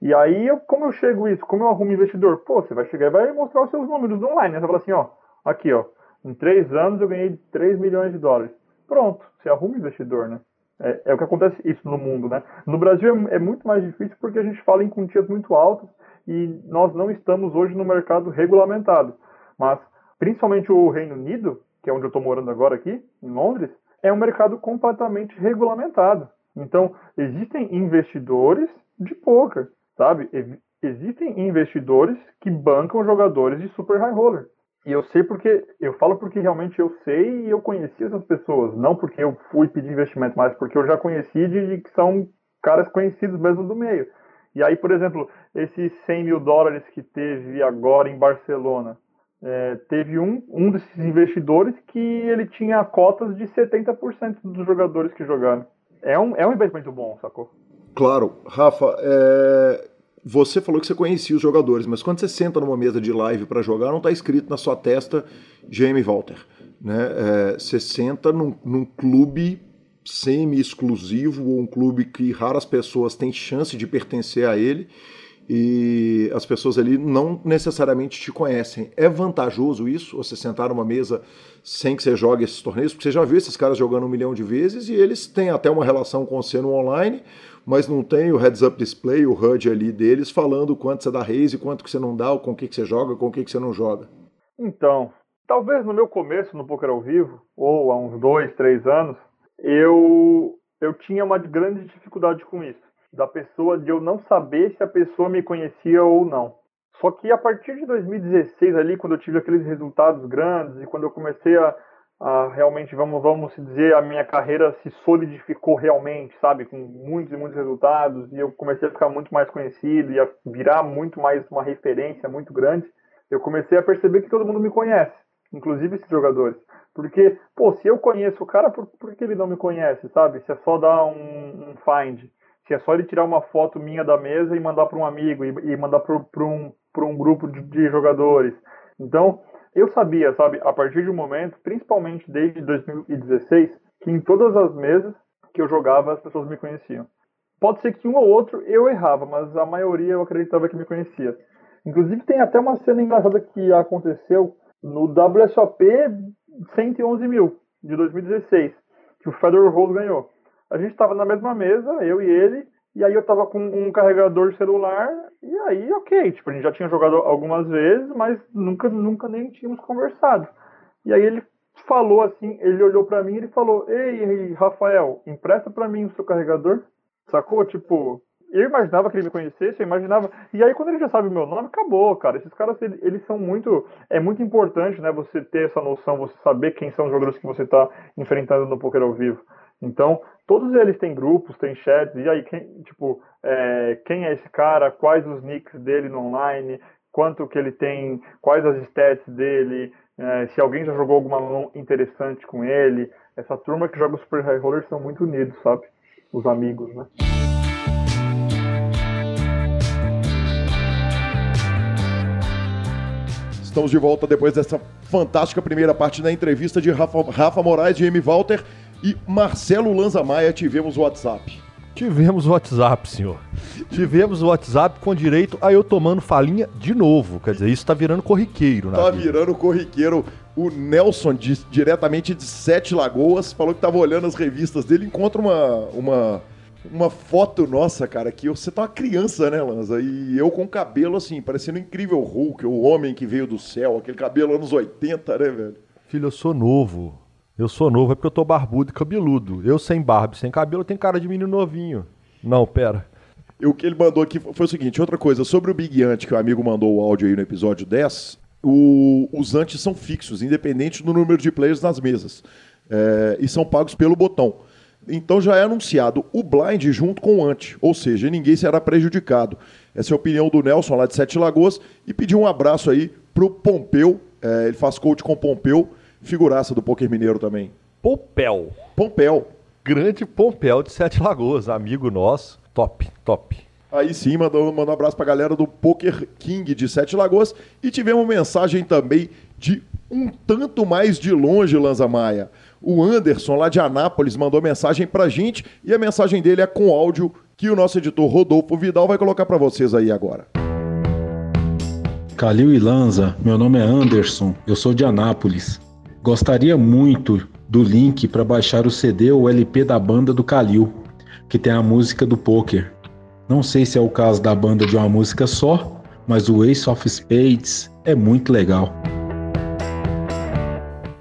E aí, eu, como eu chego isso? Como eu arrumo investidor? Pô, você vai chegar e vai mostrar os seus números online, né? Você vai falar assim, ó, aqui, ó, em três anos eu ganhei 3 milhões de dólares pronto, você arruma investidor, né? É, é, o que acontece isso no mundo, né? No Brasil é, é, muito mais difícil porque a gente fala em quantias muito altas e nós não estamos hoje no mercado regulamentado. Mas, principalmente o Reino Unido, que é onde eu estou morando agora aqui, em Londres, é um mercado completamente regulamentado. Então, existem investidores de poker, sabe? Existem investidores que bancam jogadores de super high roller. E eu sei porque, eu falo porque realmente eu sei e eu conheci essas pessoas, não porque eu fui pedir investimento, mas porque eu já conheci de, que são caras conhecidos mesmo do meio. E aí, por exemplo, esses 100 mil dólares que teve agora em Barcelona, é, teve um, um desses investidores que ele tinha cotas de 70% dos jogadores que jogaram. É um, é um investimento bom, sacou? Claro. Rafa, é... você falou que você conhecia os jogadores, mas quando você senta numa mesa de live para jogar, não está escrito na sua testa Jamie Walter. Né? É, você senta num, num clube semi-exclusivo ou um clube que raras pessoas têm chance de pertencer a ele e as pessoas ali não necessariamente te conhecem. É vantajoso isso, você sentar numa mesa sem que você jogue esses torneios, porque você já viu esses caras jogando um milhão de vezes e eles têm até uma relação com você no online, mas não tem o heads-up display, o HUD ali deles, falando quanto você dá raise, quanto que você não dá, com o que, que você joga, com o que, que você não joga. Então, talvez no meu começo no poker ao vivo, ou há uns dois, três anos, eu, eu tinha uma grande dificuldade com isso da pessoa de eu não saber se a pessoa me conhecia ou não. Só que a partir de 2016 ali, quando eu tive aqueles resultados grandes e quando eu comecei a, a realmente, vamos, vamos dizer, a minha carreira se solidificou realmente, sabe, com muitos e muitos resultados e eu comecei a ficar muito mais conhecido e a virar muito mais uma referência muito grande, eu comecei a perceber que todo mundo me conhece, inclusive esses jogadores. Porque, pô, se eu conheço o cara, por, por que ele não me conhece, sabe? Se é só dar um, um find que é só ele tirar uma foto minha da mesa e mandar para um amigo e, e mandar para um, um grupo de, de, jogadores. Então, eu sabia, sabe, a partir de um momento, principalmente desde 2016, que em todas as mesas que eu jogava as pessoas me conheciam. Pode ser que um ou outro eu errava, mas a maioria eu acreditava que me conhecia. Inclusive tem até uma cena engraçada que aconteceu no WSOP 111 mil de 2016, que o Federer Rose ganhou a gente estava na mesma mesa, eu e ele, e aí eu tava com um carregador celular, e aí, ok, tipo, a gente já tinha jogado algumas vezes, mas nunca, nunca nem tínhamos conversado. E aí ele falou assim, ele olhou para mim e ele falou, ei, Rafael, empresta para mim o seu carregador, sacou? Tipo, eu imaginava que ele me conhecesse, eu imaginava. E aí, quando ele já sabe o meu nome, acabou, cara. Esses caras, eles são muito. É muito importante, né? Você ter essa noção, você saber quem são os jogadores que você está enfrentando no poker ao vivo. Então, todos eles têm grupos, têm chats, e aí, quem, tipo, é, quem é esse cara, quais os nicks dele no online, quanto que ele tem, quais as stats dele, é, se alguém já jogou alguma mão interessante com ele. Essa turma que joga Super High Roller são muito unidos, sabe? Os amigos, né? Estamos de volta depois dessa fantástica primeira parte da entrevista de Rafa, Rafa Moraes e M. Walter. E Marcelo Lanza Maia, tivemos o WhatsApp. Tivemos o WhatsApp, senhor. Tivemos o WhatsApp com direito a eu tomando falinha de novo. Quer dizer, isso tá virando corriqueiro, né? Tá vida. virando corriqueiro. O Nelson, de, diretamente de Sete Lagoas, falou que tava olhando as revistas dele, encontra uma, uma, uma foto nossa, cara, que você tá uma criança, né, Lanza? E eu com cabelo assim, parecendo incrível Hulk, o homem que veio do céu, aquele cabelo anos 80, né, velho? Filho, eu sou novo. Eu sou novo é porque eu tô barbudo e cabeludo. Eu sem barba, sem cabelo, tenho cara de menino novinho. Não, pera. E o que ele mandou aqui foi o seguinte: outra coisa, sobre o Big Ant, que o amigo mandou o áudio aí no episódio 10, o, os antes são fixos, independente do número de players nas mesas. É, e são pagos pelo botão. Então já é anunciado o blind junto com o ante, ou seja, ninguém será prejudicado. Essa é a opinião do Nelson lá de Sete Lagoas e pedir um abraço aí pro Pompeu, é, ele faz coach com Pompeu, figuraça do poker mineiro também. Pompel. Pompel. Grande Pompel de Sete Lagoas, amigo nosso. Top, top. Aí sim, mandou, mandou um abraço pra galera do Poker King de Sete Lagoas. E tivemos mensagem também de um tanto mais de longe, Lanza Maia. O Anderson, lá de Anápolis, mandou mensagem pra gente e a mensagem dele é com áudio que o nosso editor Rodolfo Vidal vai colocar para vocês aí agora. Calil e Lanza, meu nome é Anderson, eu sou de Anápolis. Gostaria muito do link para baixar o CD ou LP da banda do Kalil, que tem a música do poker. Não sei se é o caso da banda de uma música só, mas o Ace of Spades é muito legal.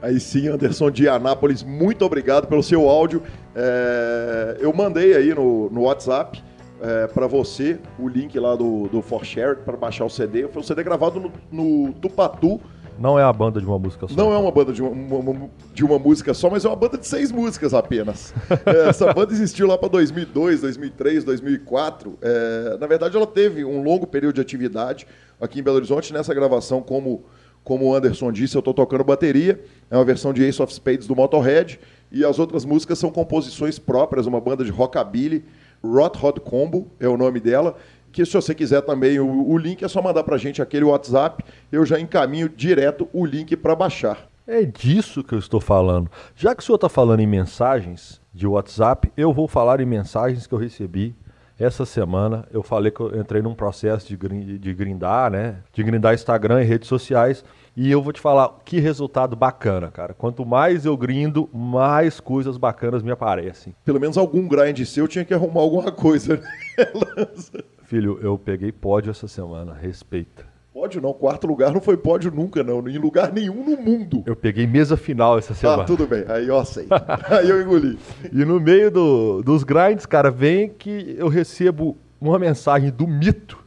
Aí sim, Anderson de Anápolis, muito obrigado pelo seu áudio. É, eu mandei aí no, no WhatsApp é, para você o link lá do, do ForShare para baixar o CD. Foi um CD gravado no, no Tupatu, não é a banda de uma música só. Não é uma banda de uma, uma, de uma música só, mas é uma banda de seis músicas apenas. é, essa banda existiu lá para 2002, 2003, 2004. É, na verdade, ela teve um longo período de atividade aqui em Belo Horizonte nessa gravação como Como o Anderson disse, eu estou tocando bateria. É uma versão de Ace of Spades do Motorhead. E as outras músicas são composições próprias, uma banda de rockabilly. Rot Hot Combo é o nome dela. Que se você quiser também o, o link, é só mandar para a gente aquele WhatsApp. Eu já encaminho direto o link para baixar. É disso que eu estou falando. Já que o senhor está falando em mensagens de WhatsApp, eu vou falar em mensagens que eu recebi essa semana. Eu falei que eu entrei num processo de, de grindar, né? De grindar Instagram e redes sociais. E eu vou te falar que resultado bacana, cara. Quanto mais eu grindo, mais coisas bacanas me aparecem. Pelo menos algum grind seu tinha que arrumar alguma coisa, né? Filho, eu peguei pódio essa semana, respeita. Pódio não, quarto lugar não foi pódio nunca, não. Em lugar nenhum no mundo. Eu peguei mesa final essa semana. Ah, tudo bem. Aí eu aceito. Aí eu engoli. E no meio do, dos grinds, cara, vem que eu recebo uma mensagem do Mito,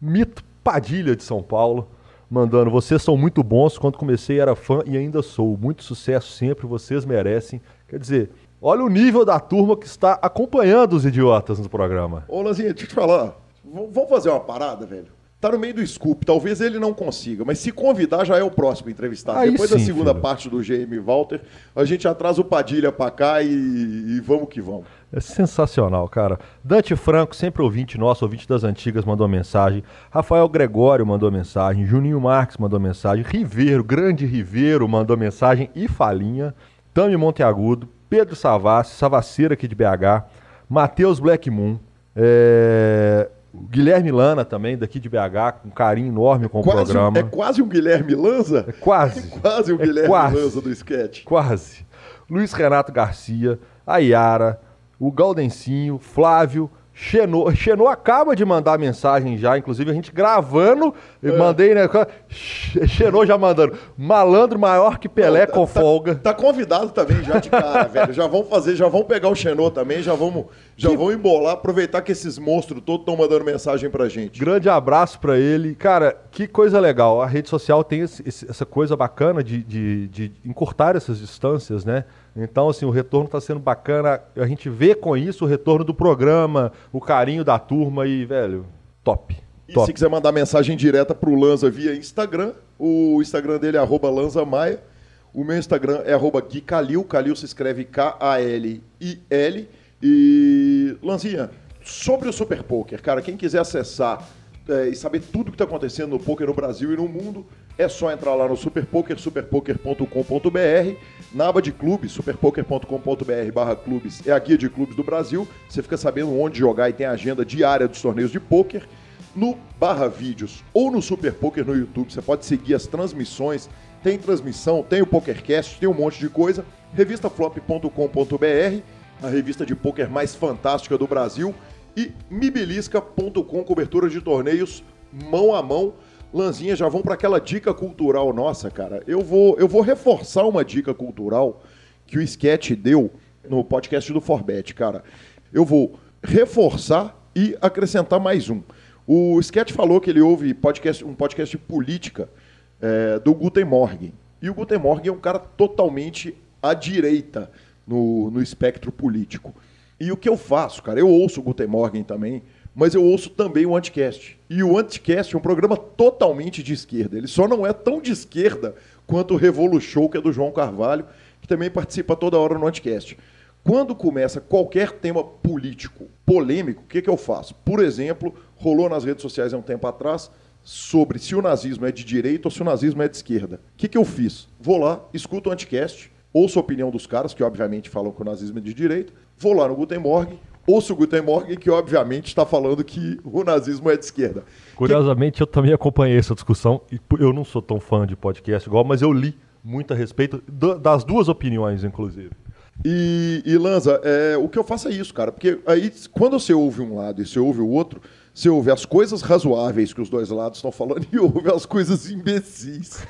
Mito Padilha de São Paulo, mandando: Vocês são muito bons. Quando comecei era fã e ainda sou. Muito sucesso sempre, vocês merecem. Quer dizer, olha o nível da turma que está acompanhando os idiotas no programa. Ô, Lanzinha, deixa eu te falar. Vamos fazer uma parada, velho? Tá no meio do scoop, talvez ele não consiga, mas se convidar já é o próximo entrevistado. Aí Depois sim, da segunda filho. parte do GM Walter, a gente atrasa o Padilha pra cá e, e vamos que vamos. É sensacional, cara. Dante Franco, sempre ouvinte nosso, ouvinte das antigas, mandou mensagem. Rafael Gregório mandou mensagem. Juninho Marques mandou mensagem. Ribeiro, grande Ribeiro, mandou mensagem. E Falinha. Tami Monteagudo. Pedro Savassi, Savasseira aqui de BH. Matheus Black Moon. É... o Guilherme Lana também, daqui de BH, com um carinho enorme com o Quase, um- programa. é quase um Guilherme Lanza? É quase. Quase um É Guilherme quase. Lanza do sketch. Quase. Luiz Renato Garcia, a Yara, o Galdencinho, Flávio, Xenô. Xenô acaba de mandar mensagem já, inclusive a gente gravando. É. Mandei, né? Xenô já mandando. Malandro maior que Pelé com folga. Tá convidado também já de cara, velho. Já vão fazer, já vão pegar o Xenô também, já vamos, já vão embolar, aproveitar que esses monstros todos estão mandando mensagem pra gente. Grande abraço pra ele. Cara, que coisa legal. A rede social tem esse- essa coisa bacana de, de, de encurtar essas distâncias, né? Então, assim, o retorno está sendo bacana. A gente vê com isso o retorno do programa, o carinho da turma e, velho, top. E top. se quiser mandar mensagem direta pro Lanza via Instagram, o Instagram dele é arroba Lanza Maia. O meu Instagram é arroba Gui Calil. Calil se escreve K-A-L-I-L. E, Lanzinha, sobre o Super Poker, cara, quem quiser acessar é, e saber tudo que está acontecendo no poker no Brasil e no mundo, é só entrar lá no Superpoker, superpoker.com.br, na aba de clubes, superpoker.com.br barra clubes, é a guia de clubes do Brasil, você fica sabendo onde jogar e tem a agenda diária dos torneios de poker. No barra vídeos ou no Super Poker no YouTube, você pode seguir as transmissões, tem transmissão, tem o PokerCast, tem um monte de coisa. Revistaflop.com.br, a revista de poker mais fantástica do Brasil. E mibelisca.com, cobertura de torneios mão a mão. Lanzinha, já vão para aquela dica cultural nossa, cara. Eu vou, eu vou reforçar uma dica cultural que o Sketch deu no podcast do Forbet, cara. Eu vou reforçar e acrescentar mais um. O Sketch falou que ele ouve podcast, um podcast de política é, do Guten Morgen. E o Guten Morgen é um cara totalmente à direita no, no espectro político. E o que eu faço, cara? Eu ouço o Guten Morgen também, mas eu ouço também o Anticast. E o Anticast é um programa totalmente de esquerda. Ele só não é tão de esquerda quanto o Revolu Show, que é do João Carvalho, que também participa toda hora no Anticast. Quando começa qualquer tema político polêmico, o que, que eu faço? Por exemplo, rolou nas redes sociais há um tempo atrás sobre se o nazismo é de direita ou se o nazismo é de esquerda. O que, que eu fiz? Vou lá, escuto o Anticast, ouço a opinião dos caras, que obviamente falam que o nazismo é de direita, vou lá no Guten Morgen, ouço o Guten Morgen, que obviamente está falando que o nazismo é de esquerda. Curiosamente, eu também acompanhei essa discussão. E eu não sou tão fã de podcast igual, mas eu li muito a respeito da- das duas opiniões, inclusive. E, e Lanza, é, o que eu faço é isso, cara. Porque aí, quando você ouve um lado e você ouve o outro, você ouve as coisas razoáveis que os dois lados estão falando e ouve as coisas imbecis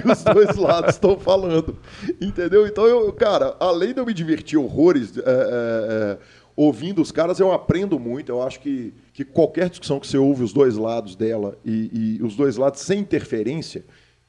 que os dois lados estão falando. Entendeu? Então, eu, cara, além de eu me divertir horrores é, é, é, ouvindo os caras, eu aprendo muito. Eu acho que, que qualquer discussão que você ouve os dois lados dela e, e os dois lados sem interferência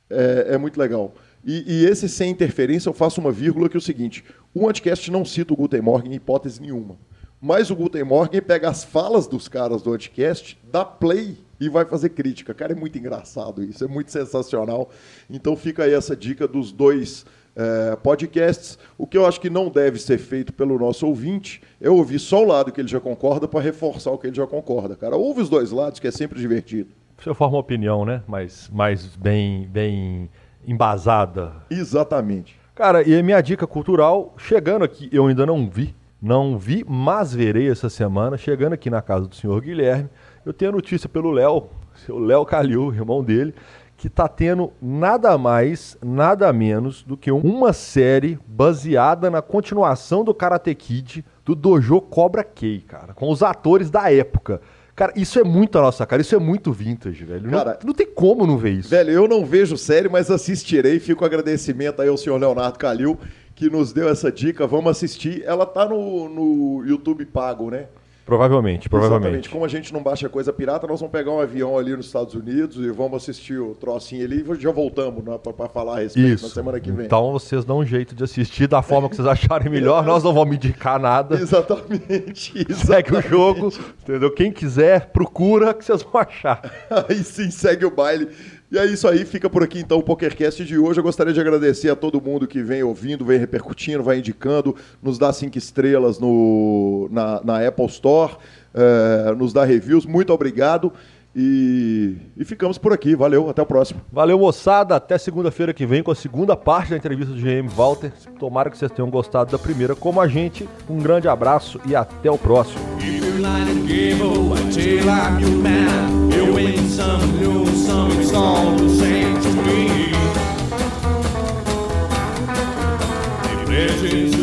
é, é muito legal. E, e esse sem interferência eu faço uma vírgula que é o seguinte: o Anticast não cita o Guten Morgen em hipótese nenhuma. Mas o Guten Morgen pega as falas dos caras do Anticast, dá play e vai fazer crítica. Cara, é muito engraçado isso, é muito sensacional. Então fica aí essa dica dos dois é, podcasts. O que eu acho que não deve ser feito pelo nosso ouvinte é ouvir só o lado que ele já concorda para reforçar o que ele já concorda. Cara, ouve os dois lados, que é sempre divertido. Você forma uma opinião, né? Mas mais bem, bem embasada. Exatamente. Cara, e a minha dica cultural, chegando aqui, eu ainda não vi, não vi, mas verei essa semana, chegando aqui na casa do senhor Guilherme, eu tenho a notícia pelo Léo, seu Léo Calil, irmão dele, que está tendo nada mais, nada menos do que uma série baseada na continuação do Karate Kid do Dojo Cobra Kai, cara, com os atores da época. Cara, isso é muito a nossa cara, isso é muito vintage, velho. Cara, não, não tem como não ver isso. Velho, eu não vejo série, mas assistirei. Fico agradecimento aí ao senhor Leonardo Calil, que nos deu essa dica. Vamos assistir. Ela tá no, no YouTube pago, né? Provavelmente, provavelmente. Exatamente. Como a gente não baixa coisa pirata, nós vamos pegar um avião ali nos Estados Unidos e vamos assistir o trocinho ali e já voltamos né, para falar a respeito Isso. na semana que vem. Então vocês dão um jeito de assistir da forma que vocês acharem melhor. Nós não vamos indicar nada. Exatamente. exatamente. Segue o jogo, entendeu? Quem quiser, procura que vocês vão achar. Aí sim, segue o baile. E é isso aí, fica por aqui então o PokerCast de hoje. Eu gostaria de agradecer a todo mundo que vem ouvindo, vem repercutindo, vai indicando, nos dá cinco estrelas no, na, na Apple Store, eh, nos dá reviews. Muito obrigado. E, e ficamos por aqui. Valeu, até o próximo. Valeu, moçada. Até segunda-feira que vem com a segunda parte da entrevista do GM Walter. Tomara que vocês tenham gostado da primeira como a gente. Um grande abraço e até o próximo. doing some new, some it's all the same to me. Imagine